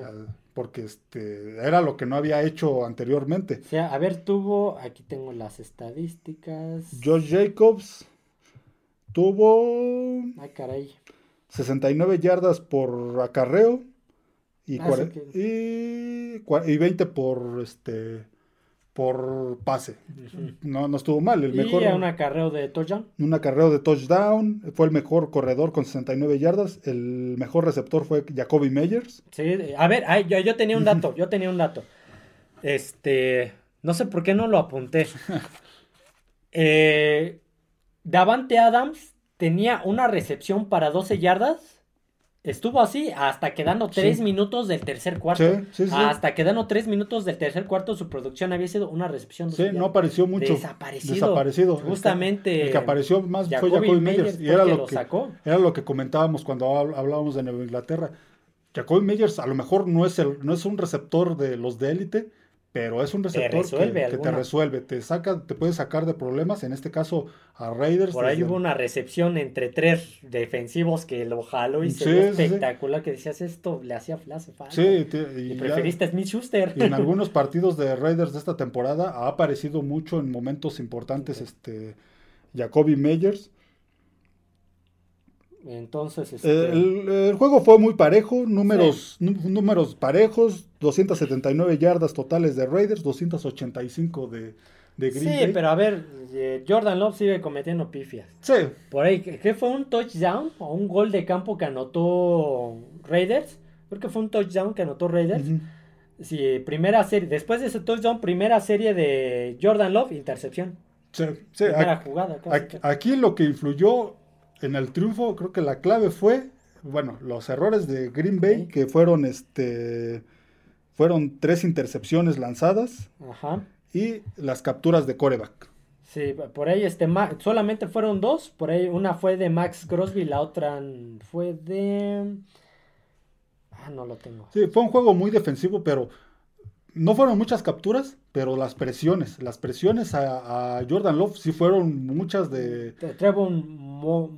Porque este, era lo que no había hecho anteriormente. O sea, a ver, tuvo. Aquí tengo las estadísticas. Josh Jacobs tuvo. Ay, caray. 69 yardas por acarreo y, Ah, y, cua- y 20 por este por pase. No, no estuvo mal. El Y mejor, un acarreo de touchdown. un acarreo de touchdown. Fue el mejor corredor con 69 yardas. El mejor receptor fue Jacoby Meyers. Sí, a ver, ay, yo, yo tenía un dato, yo tenía un dato. Este, no sé por qué no lo apunté. Eh, Davante Adams tenía una recepción para 12 yardas. Estuvo así hasta quedando 3 Sí. minutos del tercer cuarto. Sí, sí, sí. Hasta quedando 3 minutos del tercer cuarto, su producción había sido una recepción. Sí, 12 no apareció mucho. Desaparecido. Desaparecido. Justamente. El que apareció más fue Jacoby Meyers. Y era lo lo que, sacó. era lo que comentábamos cuando hab- hablábamos de Nueva Inglaterra. Jacoby Meyers a lo mejor no es, el, no es un receptor de los de élite, pero es un receptor que- te resuelve, te saca, te puede sacar de problemas, en este caso a Raiders. Por ahí hubo una recepción entre tres defensivos que lo jaló y se Sí, vio sí, sí. espectacular. Que decías esto le hacía falta. Sí, te- y, Y ya- preferiste a Smith Schuster. y en algunos partidos de Raiders de esta temporada ha aparecido mucho en momentos importantes este Jacoby Meyers. Entonces, este, El, el juego fue muy parejo, números, nú- números parejos, 279 yardas totales de Raiders, 285 de, de Green sí, Bay. pero a ver, eh, Jordan Love sigue cometiendo pifias. Sí, Por ahí, ¿qué fue un touchdown o un gol de campo que anotó Raiders? Creo que fue un touchdown que anotó Raiders. Sí, primera serie, después de ese touchdown, primera serie de Jordan Love, intercepción. sí, sí. Primera jugada. casi. Aquí lo que influyó en el triunfo, creo que la clave fue, bueno, los errores de Green Bay, que fueron, este, fueron tres intercepciones lanzadas Ajá. y las capturas de coreback. Sí, por ahí este solamente fueron dos, por ahí una fue de Max Crosby, la otra fue de Ah, no lo tengo. Sí, fue un juego muy defensivo, pero no fueron muchas capturas, pero las presiones, las presiones a, a Jordan Love sí fueron muchas de... Tre- Trevor Mo-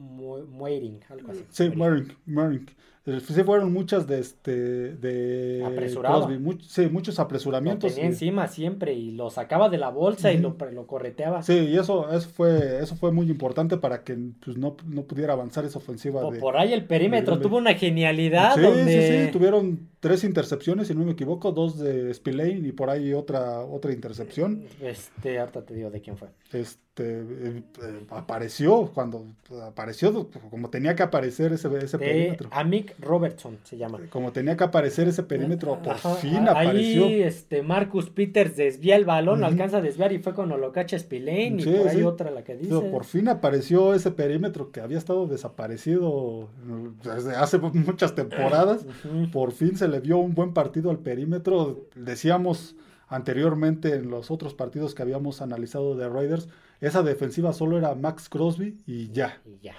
Moering, algo así. Sí. Merrick, Merrick. Eh, Sí fueron muchas de este de Apresurado. Crosby, much- sí, muchos Lo apresuramientos. tenía y- encima siempre y lo sacaba de la bolsa y lo, lo correteaba. Sí, y eso, eso fue, eso fue muy importante para que pues, no, no pudiera avanzar esa ofensiva O de. por ahí el perímetro tuvo una genialidad sí, donde sí, sí, tuvieron tres intercepciones, si no me equivoco, dos de Spillane y por ahí otra, otra intercepción. Este, ahorita te digo de quién fue. Este eh, eh, apareció cuando apareció como tenía que aparecer ese, ese De perímetro. Amick Robertson se llama. Como tenía que aparecer ese perímetro, por Ajá, fin a- apareció. Ahí este, Marcus Peters desvía el balón, alcanza a desviar y fue cuando lo cacha Spillane Sí, y por ahí sí. otra la que dice. Por fin apareció ese perímetro que había estado desaparecido eh, desde hace muchas temporadas. Por fin se le dio un buen partido al perímetro. Decíamos anteriormente en los otros partidos que habíamos analizado de Raiders, esa defensiva solo era Max Crosby y ya. Y ya.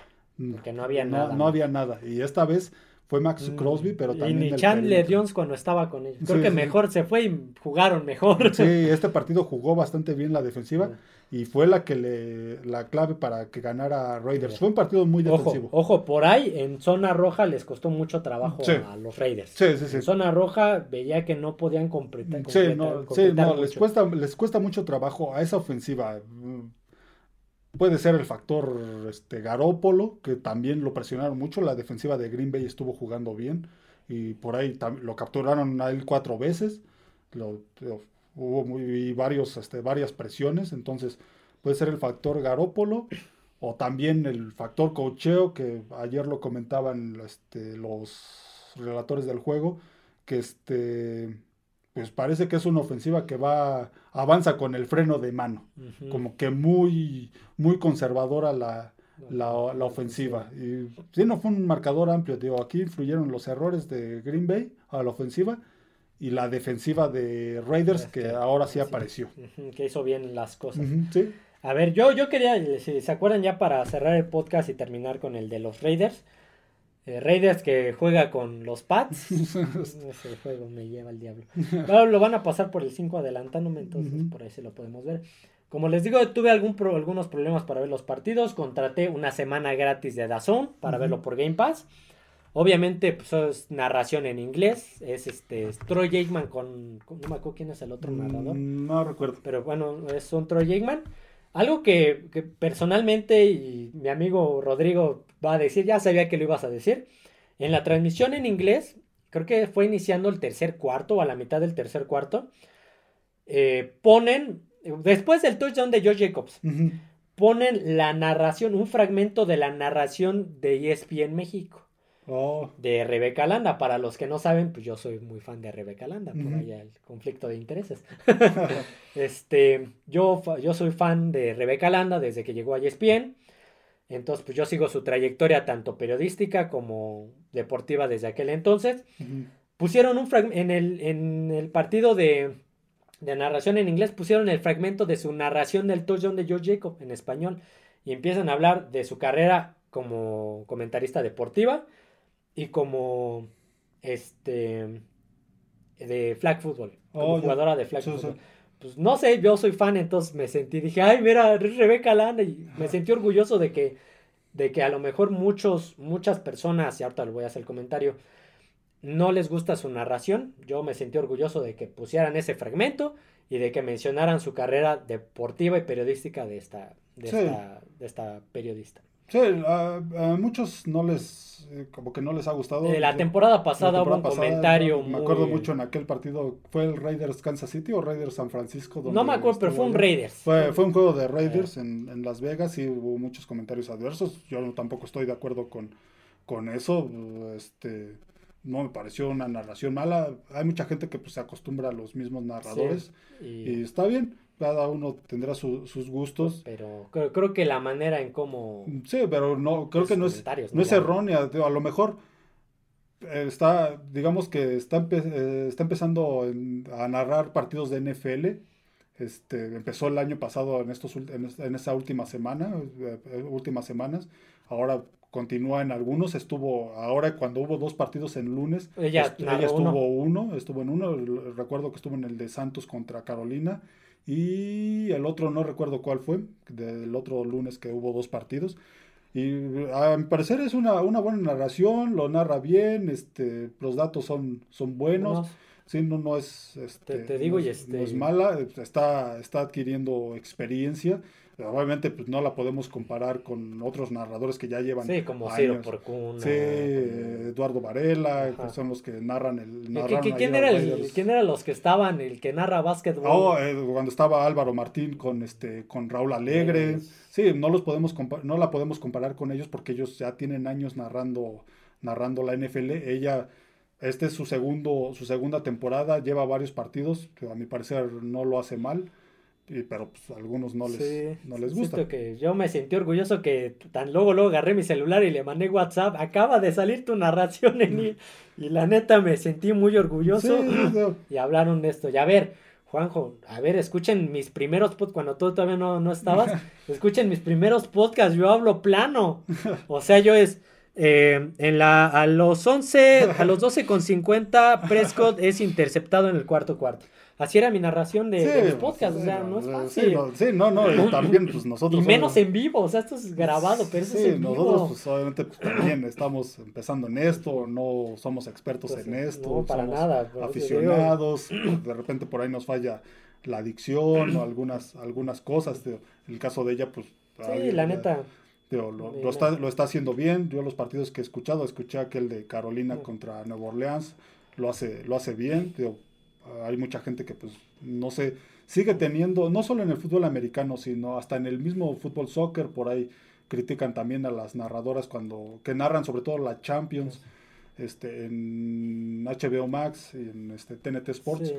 Porque no había nada no había nada. Y esta vez fue Max Crosby, pero Y también ni el Chandler perímetro. Jones cuando estaba con ellos. Creo Sí, que sí. mejor se fue y jugaron mejor. Sí, este partido jugó bastante bien la defensiva Sí. y fue la que le la clave para que ganara Raiders. Fue un partido muy defensivo. ojo, por ahí en zona roja les costó mucho trabajo a los Raiders. Sí, sí, sí. En zona roja veía que no podían completar. Sí, completar- no, sí, completar no, les cuesta, les cuesta mucho trabajo a esa ofensiva. Puede ser el factor este, Garópolo, que también lo presionaron mucho. La defensiva de Green Bay estuvo jugando bien y por ahí lo capturaron a él cuatro veces. Hubo muy, varios, este, varias presiones, entonces puede ser el factor Garópolo o también el factor cocheo, que ayer lo comentaban este, los relatores del juego, que este pues parece que es una ofensiva que va avanza con el freno de mano, como que muy muy conservadora la, la, la ofensiva. Y sí, no fue un marcador amplio, digo, aquí influyeron los errores de Green Bay a la ofensiva y la defensiva de Raiders que ahora sí sí. apareció. Que hizo bien las cosas. Sí. A ver, yo, yo quería, si se acuerdan ya para cerrar el podcast y terminar con el de los Raiders. Eh, Raiders que juega con los Pats. Ese juego me lleva al diablo. Bueno, lo van a pasar por el 5 adelantándome, entonces por ahí se lo podemos ver. Como les digo, tuve algún pro- algunos problemas para ver los partidos. Contraté una semana gratis de Dazón para verlo por Game Pass. Obviamente, pues es narración en inglés. Es este es Troy Aikman con, con- No me acuerdo quién es el otro narrador. Mm, No recuerdo. Pero bueno, es un Troy Aikman. Algo que, que, personalmente, y mi amigo Rodrigo va a decir, ya sabía que lo ibas a decir, en la transmisión en inglés, creo que fue iniciando el tercer cuarto o a la mitad del tercer cuarto, eh, ponen, después del touchdown de George Jacobs, ponen la narración, un fragmento de la narración de ESPN México. Oh. De Rebeca Landa. Para los que no saben, pues yo soy muy fan de Rebeca Landa, por allá el conflicto de intereses. este, yo, yo soy fan de Rebeca Landa desde que llegó a ESPN. Entonces, pues yo sigo su trayectoria tanto periodística como deportiva desde aquel entonces. Pusieron un fragmento en el, en el partido de, de narración en inglés pusieron el fragmento de su narración del touchdown de George Jacob en español y empiezan a hablar de su carrera como comentarista deportiva y como este de flag football, como oh, jugadora de flag football. Pues no sé, yo soy fan, entonces me sentí, dije, ay, mira, Rebeca Landa, y me sentí orgulloso de que, de que a lo mejor muchos, muchas personas, y ahorita le voy a hacer el comentario, no les gusta su narración. Yo me sentí orgulloso de que pusieran ese fragmento y de que mencionaran su carrera deportiva y periodística de esta, de, esta, periodista. Sí, a, muchos no les, eh, como que no les ha gustado. De la temporada pasada hubo un comentario Me acuerdo mucho en aquel partido, ¿fue el Raiders Kansas City o Raiders San Francisco? no me acuerdo, pero fue un Raiders. Fue, fue un juego de Raiders en, en, Las Vegas y hubo muchos comentarios adversos. Yo tampoco estoy de acuerdo con, con eso. Este, no me pareció una narración mala. Hay mucha gente que pues, se acostumbra a los mismos narradores y... está bien. Cada uno tendrá sus gustos. Pero creo, que la manera en cómo... Sí, pero no, creo que no es, no es errónea. A lo mejor eh, está, digamos que está, eh, está empezando a narrar partidos de NFL. Este, empezó el año pasado en, estos, en, en esa última semana, eh, últimas semanas. Ahora continúa en algunos, estuvo ahora cuando hubo dos partidos en lunes, ella, estuvo uno. estuvo en uno, recuerdo que estuvo en el de Santos contra Carolina y el otro no recuerdo cuál fue, del otro lunes que hubo dos partidos. Y a mi parecer es una, una buena narración, lo narra bien, este, los datos son, son buenos. Sí, no, no es, este, te, digo, y este... es mala, está, está adquiriendo experiencia obviamente pues no la podemos comparar con otros narradores que ya llevan sí como Ciro Porcuna sí Eduardo Varela que son los que narran el ¿Quién, era el, quién eran los que estaban el que narra básquetbol oh, eh, cuando estaba Álvaro Martín con este con Raúl Alegre. Sí no los podemos no la podemos comparar con ellos porque ellos ya tienen años narrando narrando la NFL ella este es su segundo su segunda temporada lleva varios partidos que a mi parecer no lo hace mal pero pues a algunos no les, no les gusta. que yo me sentí orgulloso que tan luego luego agarré mi celular y le mandé WhatsApp, acaba de salir tu narración en y, y la neta me sentí muy orgulloso y hablaron de esto. Y a ver, Juanjo, a ver, escuchen mis primeros podcasts, cuando tú todavía no, no estabas, escuchen mis primeros podcasts, yo hablo plano. O sea, yo es... Eh, en la, a los 11, a los 12 con 50, Prescott es interceptado en el cuarto cuarto. Así era mi narración de, los podcasts, o sea, no es fácil. Sí, no, no, también pues nosotros... Y menos en vivo, o sea, esto es grabado, pero eso es en nosotros pues obviamente pues, también estamos empezando en esto, no somos expertos pues, en esto, no, para nada, aficionados, de repente por ahí nos falla la adicción o algunas, algunas cosas, el caso de ella pues... Sí, la neta... lo, está, lo está haciendo bien, yo los partidos que he escuchado, escuché aquel de Carolina contra Nueva Orleans, lo hace, lo hace bien, digo, hay mucha gente que pues no sé, sigue teniendo, no solo en el fútbol americano, sino hasta en el mismo fútbol soccer, por ahí critican también a las narradoras cuando, que narran sobre todo la Champions, este, en HBO Max y en este, TNT Sports,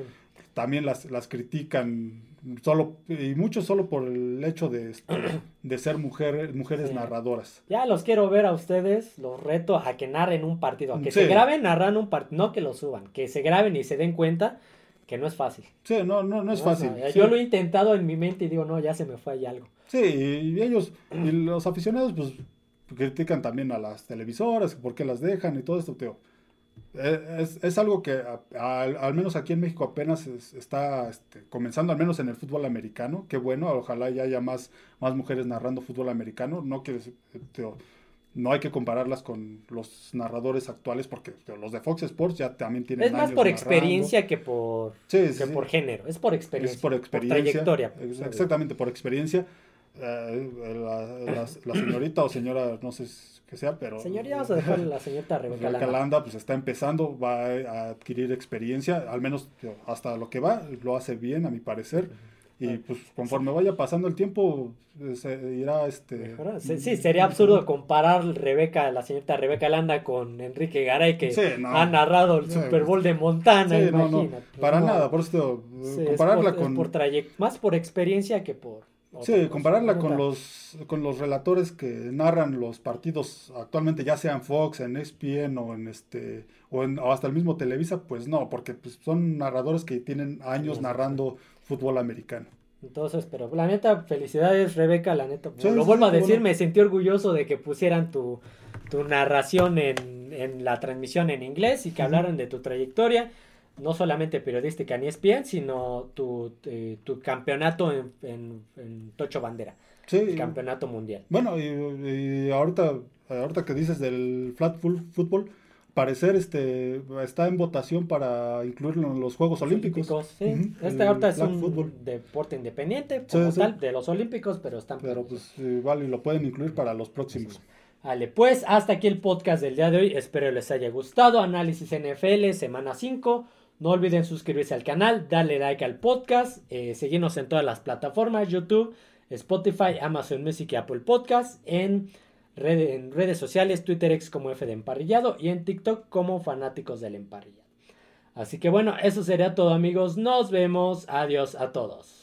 también las, las critican solo y mucho solo por el hecho de, este, de ser mujer, mujeres narradoras. Ya los quiero ver a ustedes, los reto a que narren un partido, a que se graben narrando un partido, no que lo suban, que se graben y se den cuenta que no es fácil. Sí, no, no, no es fácil. Yo lo he intentado en mi mente y digo, no, ya se me fue ahí algo. Sí, y ellos, y los aficionados, pues critican también a las televisoras, por qué las dejan y todo esto, Teo. Eh, es, es, algo que al menos aquí en México apenas está este, comenzando, al menos en el fútbol americano. Qué bueno, ojalá ya haya más, más mujeres narrando fútbol americano. No que Teo, no hay que compararlas con los narradores actuales porque los de Fox Sports ya también tienen es más por experiencia que por por género es por experiencia es por experiencia trayectoria. Exactamente por experiencia. Eh, la, la- la señorita o señora, no sé qué sea, pero... Señoría, vamos a dejar la señorita Rebeca Landa. Pues está empezando, va a adquirir experiencia, al menos hasta lo que va, lo hace bien a mi parecer. Y pues conforme vaya pasando el tiempo, eh, se irá este... Sí, sí, sería absurdo comparar Rebeca, la señorita Rebeca Landa con Enrique Garay, que Sí, no. ha narrado el Super Bowl de Montana, Sí, no, no, para nada, por eso Sí, es compararla es con... por trayec- más por experiencia que por... Sí, cosa. compararla con los, con los relatores que narran los partidos actualmente, ya sea en Fox, en ESPN o en este o, en- o hasta el mismo Televisa, pues no, porque pues, son narradores que tienen años narrando fútbol americano. Entonces, pero la neta, felicidades Rebeca, la neta. Sí, lo sí, vuelvo a decir, bueno. me sentí orgulloso de que pusieran tu, tu narración en, en la transmisión en inglés y que Ujú. hablaran de tu trayectoria, no solamente periodística en E ESPN, sino tu, eh, tu campeonato en, en, en Tocho Bandera, Sí, el campeonato mundial. bueno, y, y ahorita, ahorita que dices del flat full- fútbol, parecer este está en votación para incluirlo en los Juegos Olímpicos. sí. Este ahorita es un football. deporte independiente, como sí. tal, de los Olímpicos, pero están Pero pues vale, lo pueden incluir para los próximos. Vale, pues hasta aquí el podcast del día de hoy. Espero les haya gustado. Análisis NFL, semana 5. No olviden suscribirse al canal, darle like al podcast, eh, seguirnos en todas las plataformas, YouTube, Spotify, Amazon Music y Apple Podcast, en, en redes sociales, Twitter como F de Emparrillado y en TikTok como Fanáticos del Emparrillado. Así que bueno, eso sería todo amigos. Nos vemos. Adiós a todos.